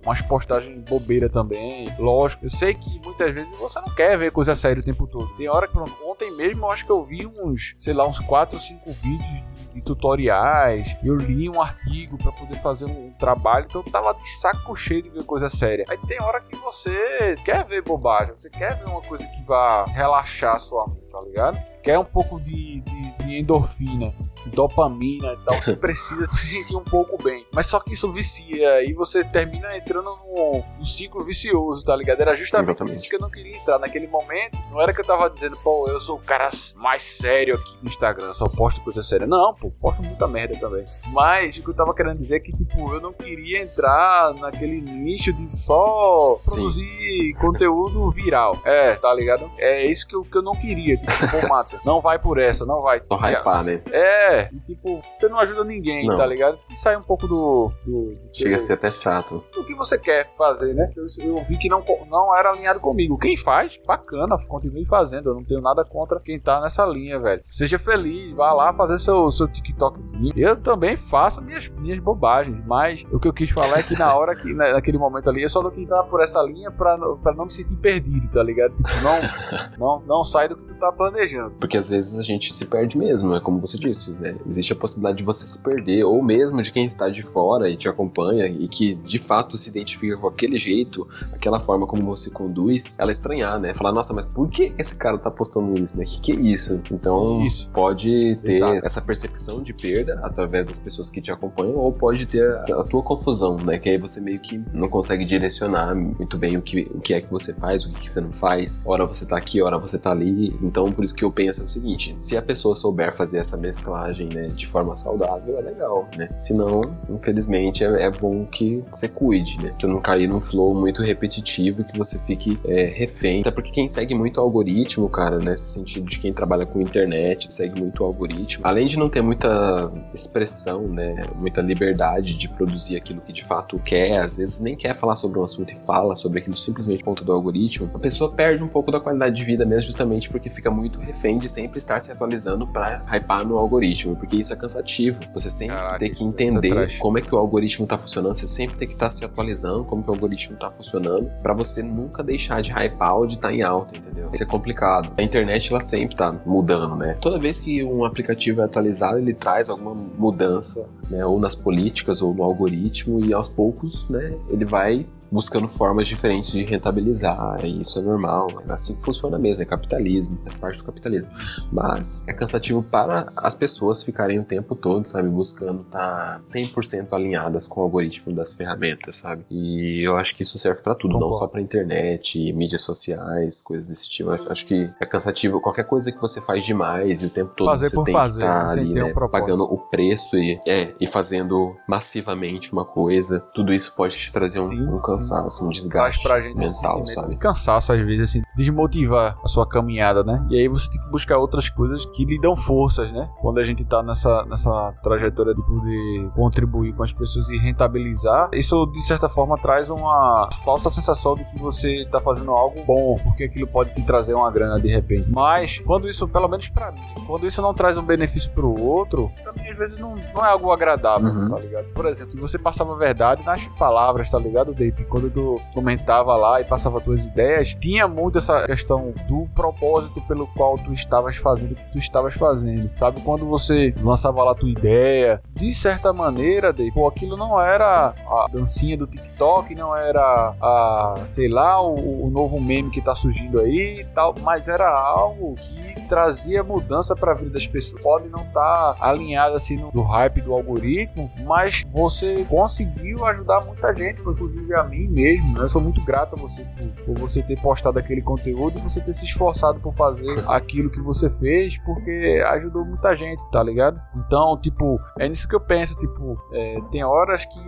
umas postagens bobeira também. Lógico, eu sei que muitas vezes você não quer ver coisa séria o tempo todo. Tem hora que, pronto, ontem mesmo eu acho que eu vi uns, sei lá, uns 4 ou 5 vídeos de tutoriais, eu li um artigo pra poder fazer um trabalho, então eu tava de saco cheio de ver coisa séria. Aí tem hora que você quer ver bobagem, você quer ver uma coisa que vá relaxar sua mente, tá ligado? Quer um pouco de, de- de endorfina, dopamina e tal, você precisa se sentir um pouco bem. Mas só que isso vicia e você termina entrando num, num ciclo vicioso, tá ligado? Era justamente Exatamente. isso que eu não queria entrar naquele momento. Não era que eu tava dizendo, pô, eu sou o cara mais sério aqui no Instagram, só posto coisa séria. Não, pô, posto muita merda também. Mas o que eu tava querendo dizer é que, tipo, eu não queria entrar naquele nicho de só produzir conteúdo viral. É, tá ligado? É isso que eu, que eu não queria. Tipo, pô, Mata, não vai por essa, não vai. Só hypar, né? É, e, tipo, você não ajuda ninguém, Não. tá ligado? Você sai um pouco do. do, do Chega a seu- ser até chato. o que você quer fazer, né? Eu, eu vi que não, não era alinhado comigo. Quem faz, bacana, continue fazendo. Eu não tenho nada contra quem tá nessa linha, velho. Seja feliz, vá lá fazer seu, seu TikTokzinho. Eu também faço minhas, minhas bobagens, mas o que eu quis falar é que na hora que, na- naquele momento ali, eu só não quis entrar por essa linha pra, não- pra não me sentir perdido, tá ligado? Tipo, não, não, não sai do que tu tá planejando. Porque às vezes a gente se perde mesmo, é como você disse, né? Existe a possibilidade de você se perder, ou mesmo de quem está de fora e te acompanha e que de fato se identifica com aquele jeito, aquela forma como você conduz, ela estranhar, né? Falar, nossa, mas por que esse cara tá postando isso, né? Que que é isso? Então Isso. pode ter Exato. essa percepção de perda através das pessoas que te acompanham, ou pode ter a, a tua confusão, né? Que aí você meio que não consegue direcionar muito bem o que, o que é que você faz, o que, que você não faz. Hora você tá aqui, hora você tá ali. Então, por isso que eu penso o seguinte: se a pessoa souber fazer essa mesclagem, né, de forma saudável, é legal, né? Se não, infelizmente, é, é bom que você cuide, né? Tu não cair num flow muito repetitivo e que você fique é, refém. Até porque quem segue muito o algoritmo, cara, nesse sentido de quem trabalha com internet, segue muito o algoritmo, além de não ter muita expressão, né, muita liberdade de produzir aquilo que de fato quer, às vezes nem quer falar sobre um assunto e fala sobre aquilo simplesmente por conta do algoritmo, a pessoa perde um pouco da qualidade de vida mesmo, justamente porque fica muito refém de sempre estar se atualizando pra hypar no algoritmo, porque isso é cansativo. Você sempre Caraca, tem que é entender trash. como é que o algoritmo tá funcionando, você sempre tem que estar se atualizando, como que o algoritmo tá funcionando, pra você nunca deixar de hypar ou de estar em alta, entendeu? Isso é complicado. A internet, ela sempre tá mudando, né? Toda vez que um aplicativo é atualizado, ele traz alguma mudança, né? Ou nas políticas, ou no algoritmo, e aos poucos, né? Ele vai buscando formas diferentes de rentabilizar, e isso é normal, é assim que funciona mesmo, é capitalismo, faz parte do capitalismo. Mas é cansativo para as pessoas ficarem o tempo todo, sabe, buscando estar 100% alinhadas com o algoritmo das ferramentas, sabe? E eu acho que isso serve para tudo, não Concordo. só para internet, mídias sociais, coisas desse tipo. Eu acho que é cansativo qualquer coisa que você faz demais e o tempo todo Fazer você tem fazer, que estar sem ali, um né, propósito. pagando o preço e, é, e fazendo massivamente uma coisa. Tudo isso pode te trazer um, Sim, um cansaço, um Traz desgaste pra gente mental, sabe? cansaço às vezes, assim. desmotivar a sua caminhada, né? E aí você tem que buscar outras coisas que lhe dão forças, né? Quando a gente tá nessa, nessa trajetória de poder contribuir com as pessoas e rentabilizar, isso de certa forma traz uma falsa sensação de que você tá fazendo algo bom, porque aquilo pode te trazer uma grana de repente. Mas quando isso, pelo menos para mim, quando isso não traz um benefício pro outro, pra mim às vezes não, não é algo agradável, uhum. tá ligado? Por exemplo, que você passava a verdade nas palavras, tá ligado, Dave? Quando tu comentava lá e passava tuas ideias, tinha muito essa questão do propósito pelo qual tu estavas fazendo o que tu estavas fazendo. Sabe? Quando você lançava lá tua ideia, de certa maneira, Dave, pô, aquilo não era a dancinha do TikTok, não era a, sei lá, o, o novo meme que tá surgindo aí e tal, mas era algo que trazia mudança para a vida das pessoas. Pode não estar tá alinhado assim no, no hype do algoritmo, mas você conseguiu ajudar muita gente, inclusive a mim mesmo. Né? Eu sou muito grato a você por, por, você ter postado aquele conteúdo e você ter se esforçado por fazer aquilo que você fez, porque ajudou muita gente, tá ligado? Então, tipo, é nisso que eu penso, tipo, é, tem horas que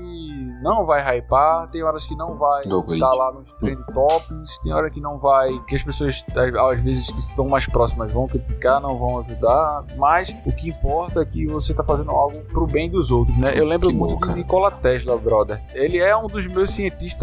não vai hypar, tem horas que não vai estar tá lá nos trend tops, tem horas que não vai, que as pessoas às vezes que estão mais próximas vão criticar, não vão ajudar, mas o que importa é que você tá fazendo algo pro bem dos outros, né? Eu lembro muito de Nikola Tesla, brother. Ele é um dos meus cientistas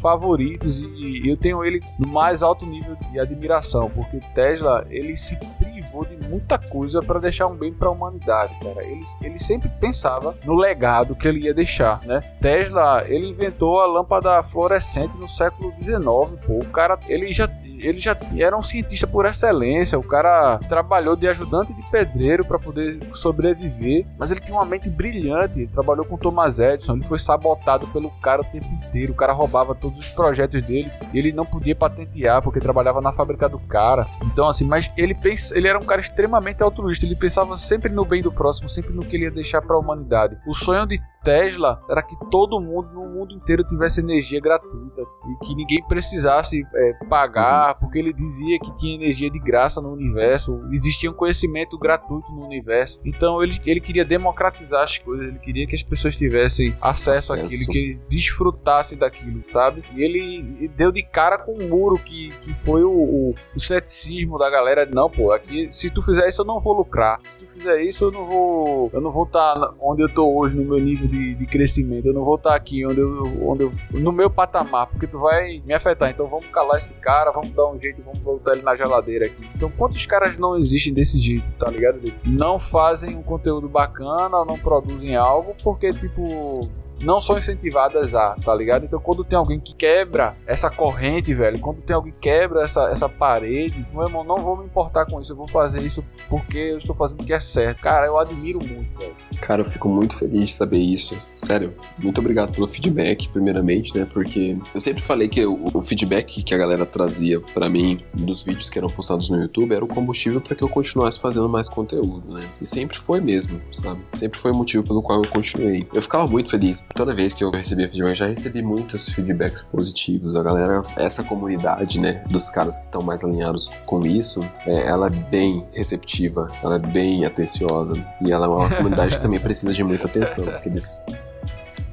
favoritos e eu tenho ele no mais alto nível de admiração, porque Tesla, ele se privou de muita coisa para deixar um bem para a humanidade, cara. Ele, ele sempre pensava no legado que ele ia deixar, né? Tesla, ele inventou a lâmpada fluorescente no século 19, pô. O cara, ele já ele já era um cientista por excelência. O cara trabalhou de ajudante de pedreiro para poder sobreviver, mas ele tinha uma mente brilhante. Trabalhou com Thomas Edison. Ele foi sabotado pelo cara o tempo inteiro. O cara roubava todos os projetos dele e ele não podia patentear porque trabalhava na fábrica do cara. Então, assim, mas ele pensa, ele era um cara extremamente altruísta. Ele pensava sempre no bem do próximo, sempre no que ele ia deixar para a humanidade. O sonho de Tesla era que todo mundo no mundo inteiro tivesse energia gratuita e que ninguém precisasse é, pagar, porque ele dizia que tinha energia de graça no universo, existia um conhecimento gratuito no universo. Então ele, ele queria democratizar as coisas, ele queria que as pessoas tivessem acesso, acesso. àquilo, que desfrutassem daquilo, sabe? E ele deu de cara com um muro que, que foi o, o, o ceticismo da galera. Não, pô, aqui se tu fizer isso eu não vou lucrar. Se tu fizer isso eu não vou, eu não vou estar tá onde eu tô hoje no meu nível de, de crescimento. Eu não vou estar aqui onde eu, onde eu, no meu patamar, porque tu vai me afetar. Então vamos calar esse cara, vamos dar um jeito, vamos botar ele na geladeira aqui. Então quantos caras não existem desse jeito, tá ligado? Não fazem um conteúdo bacana, não produzing algo, porque tipo não são incentivadas a, tá ligado? Então quando tem alguém que quebra essa corrente, velho, quando tem alguém que quebra essa, essa parede, meu irmão, não vou me importar com isso, eu vou fazer isso porque eu estou fazendo o que é certo. Cara, eu admiro muito, velho. Cara, eu fico muito feliz de saber isso. Sério, muito obrigado pelo feedback, primeiramente, né? Porque eu sempre falei que o, o feedback que a galera trazia para mim dos vídeos que eram postados no YouTube era o combustível para que eu continuasse fazendo mais conteúdo, né? E sempre foi mesmo, sabe? Sempre foi o motivo pelo qual eu continuei. Eu ficava muito feliz toda vez que eu recebia feedback, eu já recebi muitos feedbacks positivos. A galera, essa comunidade, né, dos caras que estão mais alinhados com isso, é, ela é bem receptiva, ela é bem atenciosa. E ela é uma comunidade que também precisa de muita atenção, porque eles.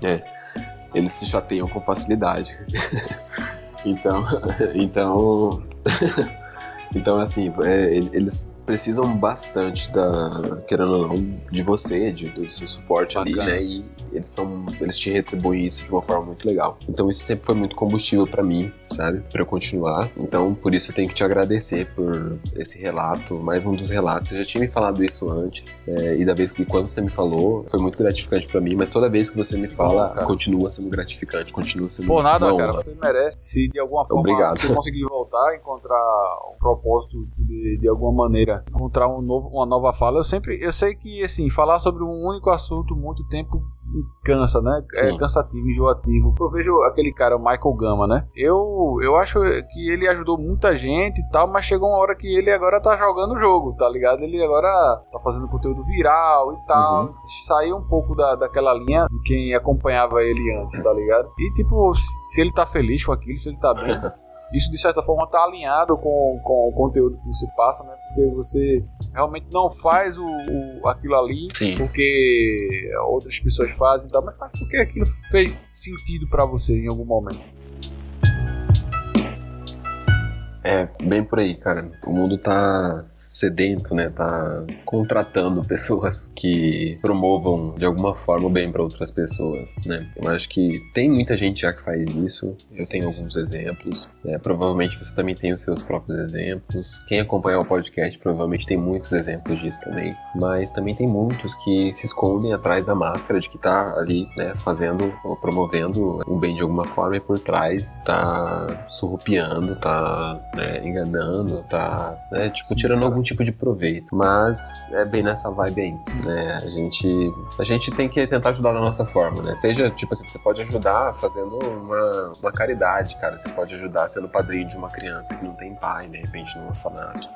É, eles se chateiam com facilidade. então. Então. então, assim, é, eles precisam bastante da. Querendo ou não, de você, de, do seu suporte Bacana. ali, né? E eles são eles te retribuem isso de uma forma muito legal. Então isso sempre foi muito combustível para mim, sabe? Para eu continuar. Então por isso eu tenho que te agradecer por esse relato, mais um dos relatos. Você já tinha me falado isso antes é, e da vez que quando você me falou foi muito gratificante para mim, mas toda vez que você me fala continua sendo gratificante, continua sendo. Por nada, cara. Você merece. Se de alguma forma Obrigado. você conseguir voltar, encontrar um propósito de, de alguma maneira, encontrar um novo, uma nova fala, eu sempre eu sei que assim falar sobre um único assunto muito tempo cansa, né? É Sim. cansativo, enjoativo. Eu vejo aquele cara, o Michael Gama, né? Eu, eu acho que ele ajudou muita gente e tal, mas chegou uma hora que ele agora tá jogando o jogo, tá ligado? Ele agora tá fazendo conteúdo viral e tal. Uhum. Saiu um pouco da, daquela linha de quem acompanhava ele antes, tá ligado? E tipo, se ele tá feliz com aquilo, se ele tá bem. isso de certa forma está alinhado com, com o conteúdo que você passa, né? Porque você realmente não faz o, o aquilo ali Sim. porque outras pessoas fazem, tal, mas faz porque aquilo fez sentido para você em algum momento. É, bem por aí, cara. O mundo tá sedento, né? Tá contratando pessoas que promovam de alguma forma o bem para outras pessoas, né? Eu acho que tem muita gente já que faz isso. Eu sim, tenho sim. alguns exemplos. Né? Provavelmente você também tem os seus próprios exemplos. Quem acompanha o podcast provavelmente tem muitos exemplos disso também. Mas também tem muitos que se escondem atrás da máscara de que tá ali, né? Fazendo ou promovendo o bem de alguma forma e por trás tá surrupiando, tá né, enganando, tá, né, tipo, tirando algum tipo de proveito. Mas é bem nessa vibe aí, né? A gente, a gente tem que tentar ajudar da nossa forma, né? Seja, tipo assim, você pode ajudar fazendo uma, uma caridade, cara. Você pode ajudar sendo padrinho de uma criança que não tem pai, de repente, num orfanato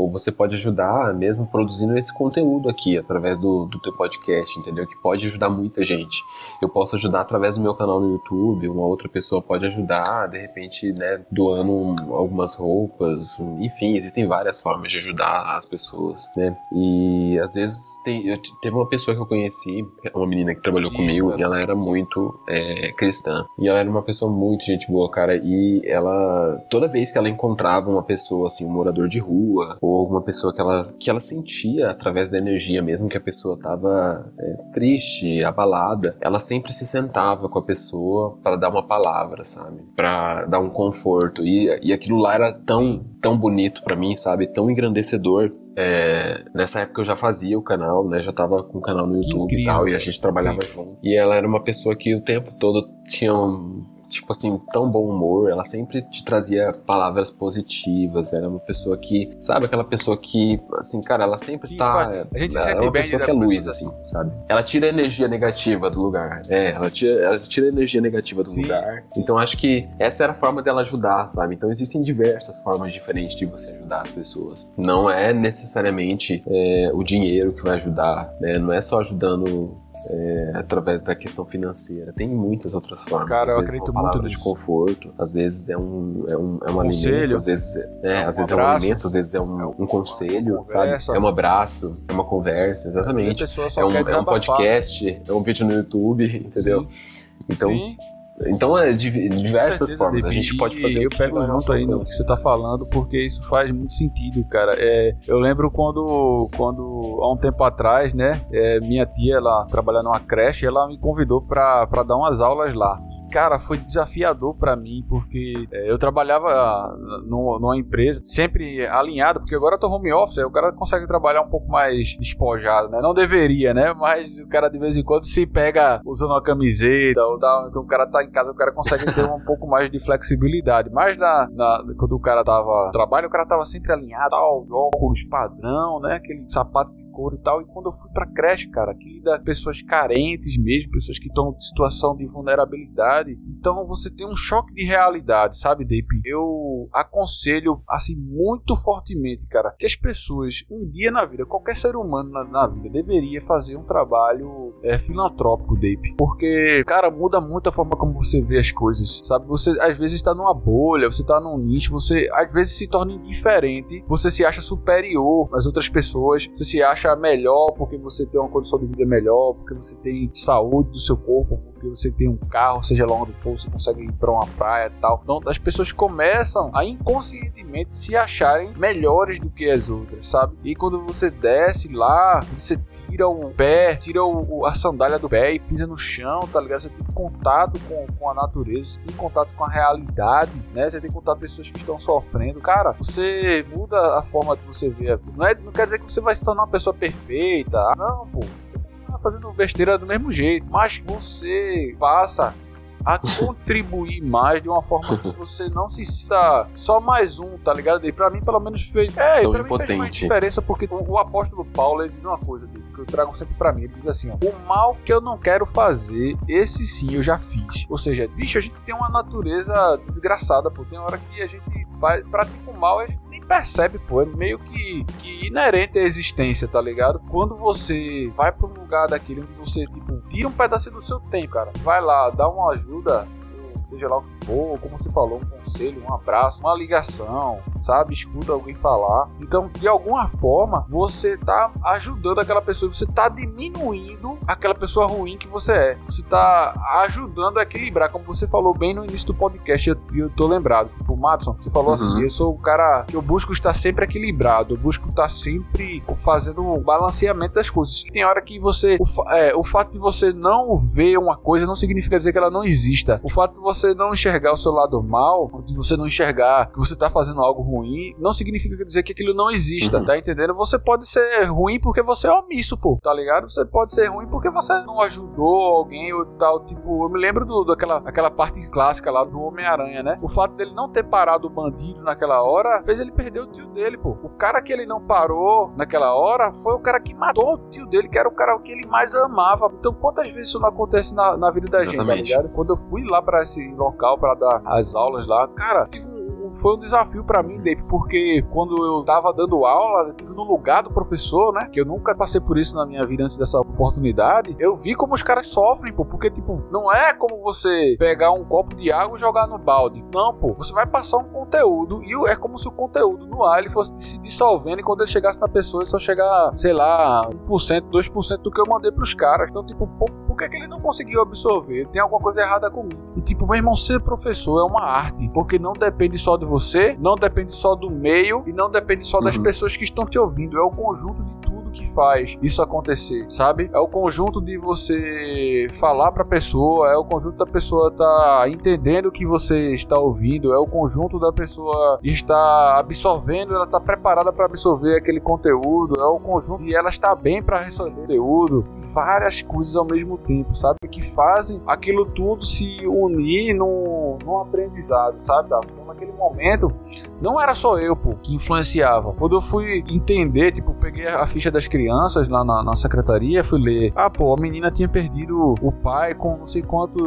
ou você pode ajudar mesmo produzindo esse conteúdo aqui através do, do teu podcast, entendeu? Que pode ajudar muita gente. Eu posso ajudar através do meu canal no YouTube, uma outra pessoa pode ajudar, de repente, né, doando algumas roupas, enfim, existem várias formas de ajudar as pessoas, né? E às vezes tem, eu, teve uma pessoa que eu conheci, uma menina que trabalhou Isso, comigo, e ela era muito é, cristã. E ela era uma pessoa muito gente boa, cara, e ela, toda vez que ela encontrava uma pessoa, assim, um morador de rua, ou alguma pessoa que ela, que ela sentia através da energia, mesmo que a pessoa estava é, triste, abalada, ela sempre se sentava com a pessoa para dar uma palavra, sabe? Para dar um conforto. E, e aquilo lá era tão, tão bonito para mim, sabe? Tão engrandecedor. É, nessa época eu já fazia o canal, né? Já tava com o canal no YouTube e tal, e a gente trabalhava junto. E ela era uma pessoa que o tempo todo tinha um, tipo assim, tão bom humor, ela sempre te trazia palavras positivas, era uma pessoa que, sabe, aquela pessoa que, assim, cara, ela sempre Sim, tá. A gente é uma pessoa que é luz, assim, sabe? Ela tira a energia negativa do lugar. É, ela tira, ela tira a energia negativa do sim, lugar. Então acho que essa era a forma dela ajudar, sabe? Então existem diversas formas diferentes de você ajudar as pessoas. Não é necessariamente é, o dinheiro que vai ajudar, né? Não é só ajudando é, através da questão financeira. Tem muitas outras formas. Cara, às eu vezes acredito é uma palavra de conforto, às vezes é um, é um, é um alimento, às vezes, é, é, às vezes é um alimento, às vezes é um, um conselho, sabe? É um abraço, é uma conversa, exatamente. É um, é um podcast, é um vídeo no YouTube, entendeu? Sim. Então, Sim. Então é de diversas formas. A gente pode fazer. Eu pego junto aí no que você tá falando, porque isso faz muito sentido, cara. É, eu lembro quando, quando há um tempo atrás, né, é, minha tia, ela trabalha numa creche, ela me convidou para dar umas aulas lá cara, foi desafiador para mim, porque é, eu trabalhava no, numa empresa sempre alinhado, porque agora eu tô home office, aí o cara consegue trabalhar um pouco mais despojado, né? Não deveria, né? Mas o cara de vez em quando se pega usando uma camiseta, ou dá, então o cara tá em casa, o cara consegue ter um pouco mais de flexibilidade. Mas na, na, quando o cara tava trabalho, o cara tava sempre alinhado, tal, óculos padrão, né? Aquele sapato couro e tal. E quando eu fui pra creche, cara, que lida pessoas carentes mesmo, pessoas que estão em situação de vulnerabilidade. Então você tem um choque de realidade, sabe, Deep? Eu aconselho, assim, muito fortemente, cara, que as pessoas, um dia na vida, qualquer ser humano na, na vida, deveria fazer um trabalho é, filantrópico, Deep. Porque, cara, muda muito a forma como você vê as coisas, sabe? Você às vezes está numa bolha, você está num nicho, você às vezes se torna indiferente, você se acha superior às outras pessoas, você se acha achar melhor porque você tem uma condição de vida melhor, porque você tem saúde do seu corpo, porque você tem um carro, seja lá onde for, você consegue ir para uma praia e tal. Então as pessoas começam a inconscientemente se acharem melhores do que as outras, sabe? E quando você desce lá, você tira o pé, tira o, a sandália do pé e pisa no chão, tá ligado? Você tem contato com, com a natureza, você tem contato com a realidade, né? Você tem contato com pessoas que estão sofrendo. Cara, você muda a forma de você ver a vida. Não, é, não quer dizer que você vai se tornar uma pessoa perfeita. Ah, não, pô. Fazendo besteira do mesmo jeito. Mas você passa a contribuir mais de uma forma que você não se sinta só mais um, tá ligado? E pra mim, pelo menos, fez. É, Tão pra impotente. mim fez mais diferença, porque o, o apóstolo Paulo ele diz uma coisa dele, que eu trago sempre pra mim. Ele diz assim: ó, o mal que eu não quero fazer, esse sim eu já fiz. Ou seja, bicho, a gente tem uma natureza desgraçada, pô. Tem hora que a gente faz, pratica o mal e a gente percebe, pô. É meio que, que inerente à existência, tá ligado? Quando você vai pra um lugar daquele onde você, tipo, tira um pedaço do seu tempo, cara. Vai lá, dá uma ajuda seja lá o que for, como você falou, um conselho, um abraço, uma ligação, sabe? Escuta alguém falar. Então, de alguma forma, você tá ajudando aquela pessoa, você tá diminuindo aquela pessoa ruim que você é. Você tá ajudando a equilibrar, como você falou bem no início do podcast, eu, eu tô lembrado. Tipo, Madison, você falou assim, uhum. assim: eu sou o cara que eu busco estar sempre equilibrado, eu busco estar sempre fazendo o balanceamento das coisas. E tem hora que você. O, é, o fato de você não ver uma coisa não significa dizer que ela não exista. O fato de você não enxergar o seu lado mal, de você não enxergar que você tá fazendo algo ruim, não significa dizer que aquilo não exista, uhum. tá entendendo? Você pode ser ruim porque você é omisso, pô, tá ligado? Você pode ser ruim porque você não ajudou alguém ou tal. Tipo, eu me lembro do, daquela aquela parte clássica lá do Homem-Aranha, né? O fato dele não ter parado o bandido naquela hora fez ele perder o tio dele, pô. O cara que ele não parou naquela hora foi o cara que matou o tio dele, que era o cara que ele mais amava. Então, quantas vezes isso não acontece na, na vida da Exatamente. gente, tá ligado? Quando eu fui lá para esse local para dar as aulas lá, cara, tive um foi um desafio para mim, Dave, porque quando eu tava dando aula, eu tive no lugar do professor, né? Que eu nunca passei por isso na minha vida antes dessa oportunidade. Eu vi como os caras sofrem, pô, porque, tipo, não é como você pegar um copo de água e jogar no balde. Não, pô, você vai passar um conteúdo e é como se o conteúdo no ar ele fosse se dissolvendo e quando ele chegasse na pessoa, ele só chegar, sei lá, 1%, 2% do que eu mandei pros caras. Então, tipo, pô, por que, que ele não conseguiu absorver? Tem alguma coisa errada comigo. E, tipo, meu irmão, ser professor é uma arte, porque não depende só de você, não depende só do meio e não depende só das uhum. pessoas que estão te ouvindo. É o conjunto de tudo que faz isso acontecer, sabe? É o conjunto de você falar para a pessoa, é o conjunto da pessoa tá entendendo o que você está ouvindo, é o conjunto da pessoa estar absorvendo, ela tá preparada para absorver aquele conteúdo, é o conjunto e ela está bem para receber conteúdo, várias coisas ao mesmo tempo, sabe? Que fazem aquilo tudo se unir num, num aprendizado, sabe? Naquele momento, não era só eu, pô, que influenciava. Quando eu fui entender, tipo, peguei a ficha das crianças lá na, na secretaria, fui ler. Ah, pô, a menina tinha perdido o pai com não sei quanto,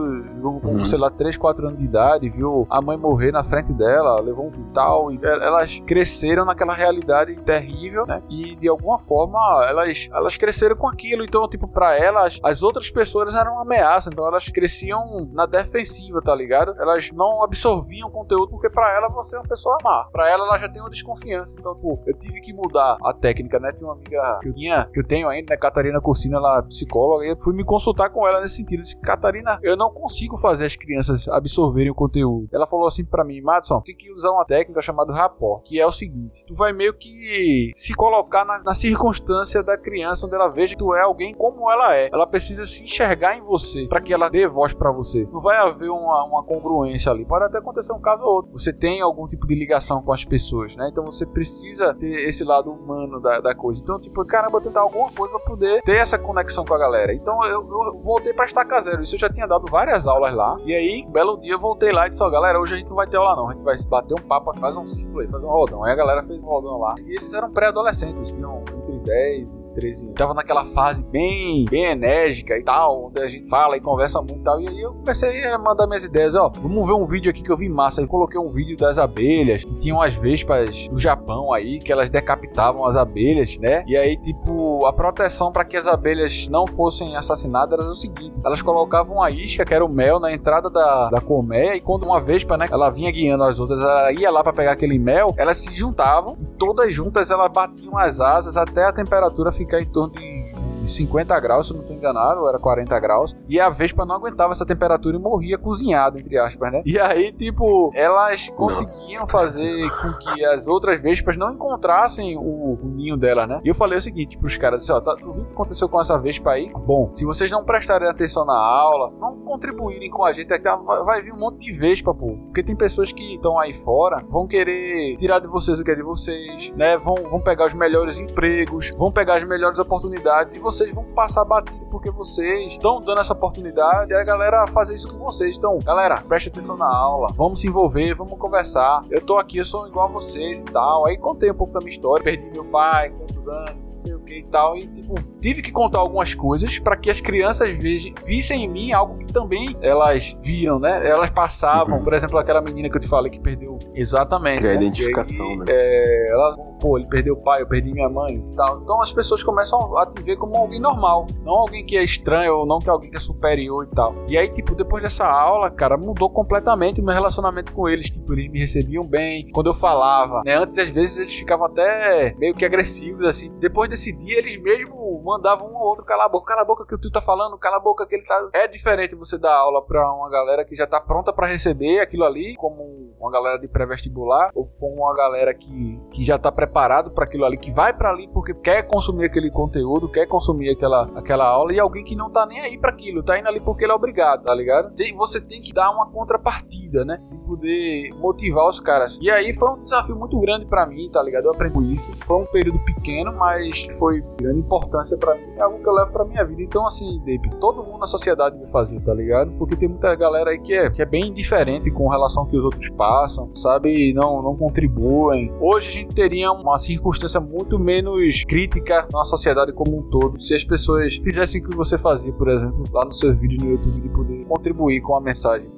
com, uhum. sei lá, 3, 4 anos de idade, viu a mãe morrer na frente dela, levou um quintal, e elas cresceram naquela realidade terrível, né? E de alguma forma elas, elas cresceram com aquilo, então, tipo, para elas, as outras pessoas eram uma ameaça, então elas cresciam na defensiva, tá ligado? Elas não absorviam conteúdo porque para ela você é uma pessoa má. Para ela ela já tem uma desconfiança. Então, pô, eu tive que mudar a técnica, né? Tinha uma amiga que eu tinha, que eu tenho ainda, né, Catarina Cursina, ela é psicóloga, e eu fui me consultar com ela nesse sentido. Eu disse, Catarina, eu não consigo fazer as crianças absorverem o conteúdo. Ela falou assim para mim, Madison, tem que usar uma técnica chamada rapport, que é o seguinte: tu vai meio que se colocar na, na circunstância da criança, onde ela veja que tu é alguém como ela é. Ela precisa se enxergar em você para que ela dê voz para você. Não vai haver uma, uma congruência ali. Pode até acontecer um caso ou outro. Você tem algum tipo de ligação com as pessoas, né? Então você precisa ter esse lado humano da, da coisa. Então, tipo, caramba, tentar alguma coisa pra poder ter essa conexão com a galera. Então eu, eu voltei pra estacar zero. Isso eu já tinha dado várias aulas lá. E aí, um belo dia, eu voltei lá e disse: Ó, galera, hoje a gente não vai ter aula não. A gente vai bater um papo, fazer um círculo aí, fazer um rodão. Aí a galera fez um rodão lá. E eles eram pré-adolescentes, tinham entre 10 e 13 anos. Tava naquela fase bem, bem enérgica e tal, onde a gente fala e conversa muito e tal. E aí eu comecei a mandar minhas ideias: Ó, vamos ver um vídeo aqui que eu vi massa. Aí coloquei um vídeo das abelhas, que tinham as vespas do Japão aí, que elas decapitavam as abelhas, né? E aí, tipo, a proteção para que as abelhas não fossem assassinadas era o seguinte: elas colocavam a isca, que era o mel, na entrada da, da colmeia, e quando uma vespa, né, ela vinha guiando as outras, ela ia lá para pegar aquele mel, elas se juntavam e todas juntas elas batiam as asas até a temperatura ficar em torno de 50 graus, se eu não estou enganado, ou era 40 graus. E a Vespa não aguentava essa temperatura e morria cozinhado, entre aspas, né? E aí, tipo, elas conseguiam Nossa. fazer com que as outras Vespas não encontrassem o, o ninho dela, né? E eu falei o seguinte pros caras, assim, ó, tá, o que aconteceu com essa Vespa aí? Bom, se vocês não prestarem atenção na aula, não contribuírem com a gente, é vai vir um monte de Vespa, pô. Porque tem pessoas que estão aí fora, vão querer tirar de vocês o que é de vocês, né? Vão, vão pegar os melhores empregos, vão pegar as melhores oportunidades e vocês vocês vão passar batido porque vocês estão dando essa oportunidade e a galera fazer isso com vocês. Então, galera, preste atenção na aula, vamos se envolver, vamos conversar. Eu tô aqui, eu sou igual a vocês e tal. Aí contei um pouco da minha história, perdi meu pai, quantos anos, não sei o que e tal. E, tipo, tive que contar algumas coisas para que as crianças vejam, vissem em mim algo que também elas viram, né? Elas passavam, por exemplo, aquela menina que eu te falei que perdeu exatamente. Que é a né? identificação, né? É, ela pô, ele perdeu o pai, eu perdi minha mãe tal. Então as pessoas começam a te ver como alguém normal, não alguém que é estranho ou não que é alguém que é superior e tal. E aí, tipo, depois dessa aula, cara, mudou completamente o meu relacionamento com eles. Tipo, eles me recebiam bem. Quando eu falava, né? Antes, às vezes, eles ficavam até meio que agressivos, assim. Depois desse dia, eles mesmo mandavam um ou outro calar a boca. Cala a boca que tu tá falando, cala a boca que ele tá. É diferente você dar aula pra uma galera que já tá pronta para receber aquilo ali, como uma galera de pré-vestibular, ou com uma galera que, que já tá preparado para aquilo ali, que vai para ali porque quer consumir aquele conteúdo, quer consumir aquela, aquela aula, e alguém que não tá nem aí para aquilo, tá indo ali porque ele é obrigado, tá ligado? Tem, você tem que dar uma contrapartida, né? E poder motivar os caras. E aí foi um desafio muito grande para mim, tá ligado? Eu aprendi isso. Foi um período pequeno, mas foi de grande importância para mim, é algo que eu levo pra minha vida. Então, assim, Dave, todo mundo na sociedade vai fazer, tá ligado? Porque tem muita galera aí que é, que é bem diferente com relação ao que os outros passam, sabe? E não, não contribuem. Hoje a gente teria uma circunstância muito menos crítica na sociedade como um todo se as pessoas fizessem o que você fazia, por exemplo, lá no seu vídeo no YouTube, de poder contribuir com a mensagem.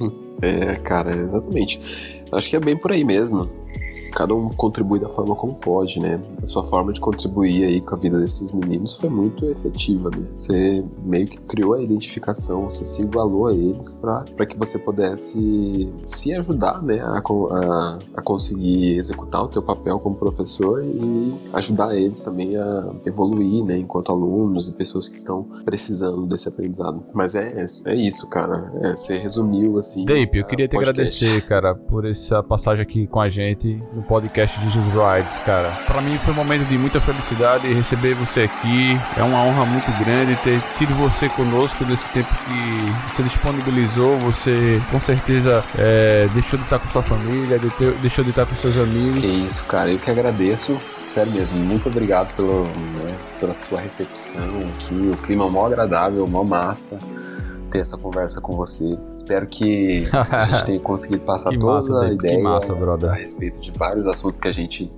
É, cara, exatamente. Acho que é bem por aí mesmo cada um contribui da forma como pode, né? A sua forma de contribuir aí com a vida desses meninos foi muito efetiva, né? Você meio que criou a identificação, você se igualou a eles para que você pudesse se ajudar, né? A, a, a, conseguir executar o teu papel como professor e ajudar eles também a evoluir, né? Enquanto alunos e pessoas que estão precisando desse aprendizado. Mas é, é, é isso, cara. É, você resumiu, assim... Dave, eu queria te podcast. agradecer, cara, por essa passagem aqui com a gente no podcast Jesus Rides, cara. Para mim foi um momento de muita felicidade receber você aqui. É uma honra muito grande ter tido você conosco nesse tempo que você disponibilizou. Você com certeza é, deixou de estar com sua família, deixou de estar com seus amigos. Que isso, cara. Eu que agradeço. Sério mesmo, muito obrigado pelo, né, pela sua recepção aqui. O clima é mó agradável, mó massa ter essa conversa com você. Espero que a gente tenha conseguido passar toda massa, a ideia massa, a respeito de vários assuntos que a gente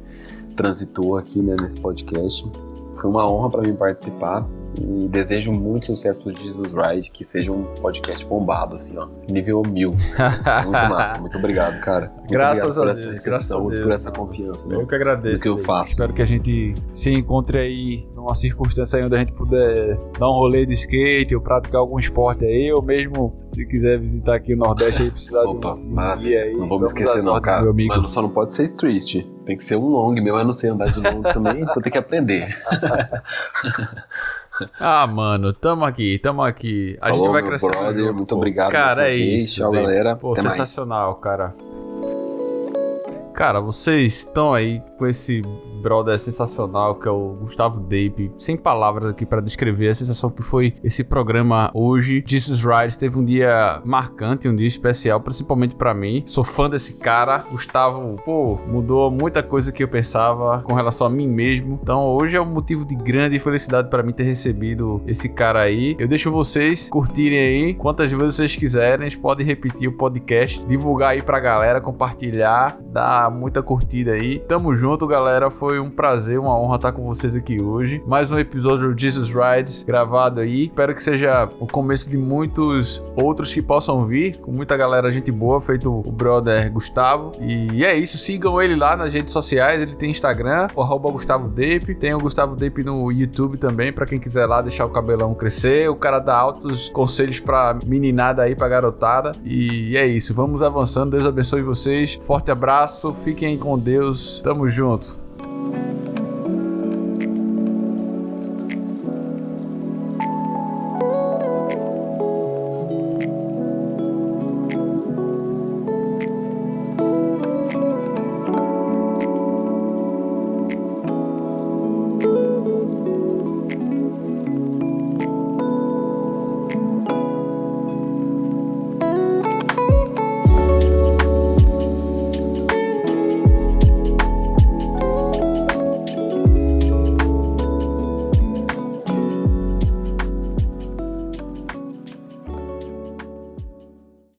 transitou aqui né, nesse podcast. Foi uma honra para mim participar e desejo muito sucesso pro Jesus Ride, que seja um podcast bombado, assim, ó, nível mil. muito massa, muito obrigado, cara. Muito graças obrigado por essa recepção, por essa confiança. Eu que agradeço. Do que eu faço. Espero que a gente se encontre aí numa circunstância onde a gente puder dar um rolê de skate ou praticar algum esporte aí, ou mesmo se quiser visitar aqui o Nordeste aí, precisar Opa, de um maravilha. Aí, não vou me esquecer não, cara. Meu amigo. Mas só não pode ser street. Tem que ser um long. Meu eu não sei andar de long também, então tem que aprender. Ah, mano, tamo aqui, tamo aqui. A Falou, gente vai crescer. Brother, muito obrigado. Cara, é isso. Tchau, galera. Pô, Até sensacional, mais. cara. Cara, vocês estão aí com esse brother sensacional que é o Gustavo Dape. Sem palavras aqui para descrever a sensação que foi esse programa hoje. Jesus Rides teve um dia marcante, um dia especial, principalmente para mim. Sou fã desse cara. Gustavo, pô, mudou muita coisa que eu pensava com relação a mim mesmo. Então hoje é um motivo de grande felicidade para mim ter recebido esse cara aí. Eu deixo vocês curtirem aí quantas vezes vocês quiserem. Podem repetir o podcast, divulgar aí pra galera, compartilhar, dar muita curtida aí. Tamo junto, galera. Foi foi um prazer, uma honra estar com vocês aqui hoje. Mais um episódio do Jesus Rides gravado aí. Espero que seja o começo de muitos outros que possam vir, com muita galera, gente boa, feito o brother Gustavo. E é isso, sigam ele lá nas redes sociais. Ele tem Instagram, arroba Gustavo Depe. Tem o Gustavo Depe no YouTube também, para quem quiser lá deixar o cabelão crescer. O cara dá altos conselhos pra meninada aí, pra garotada. E é isso, vamos avançando. Deus abençoe vocês. Forte abraço, fiquem com Deus. Tamo junto. Thank you.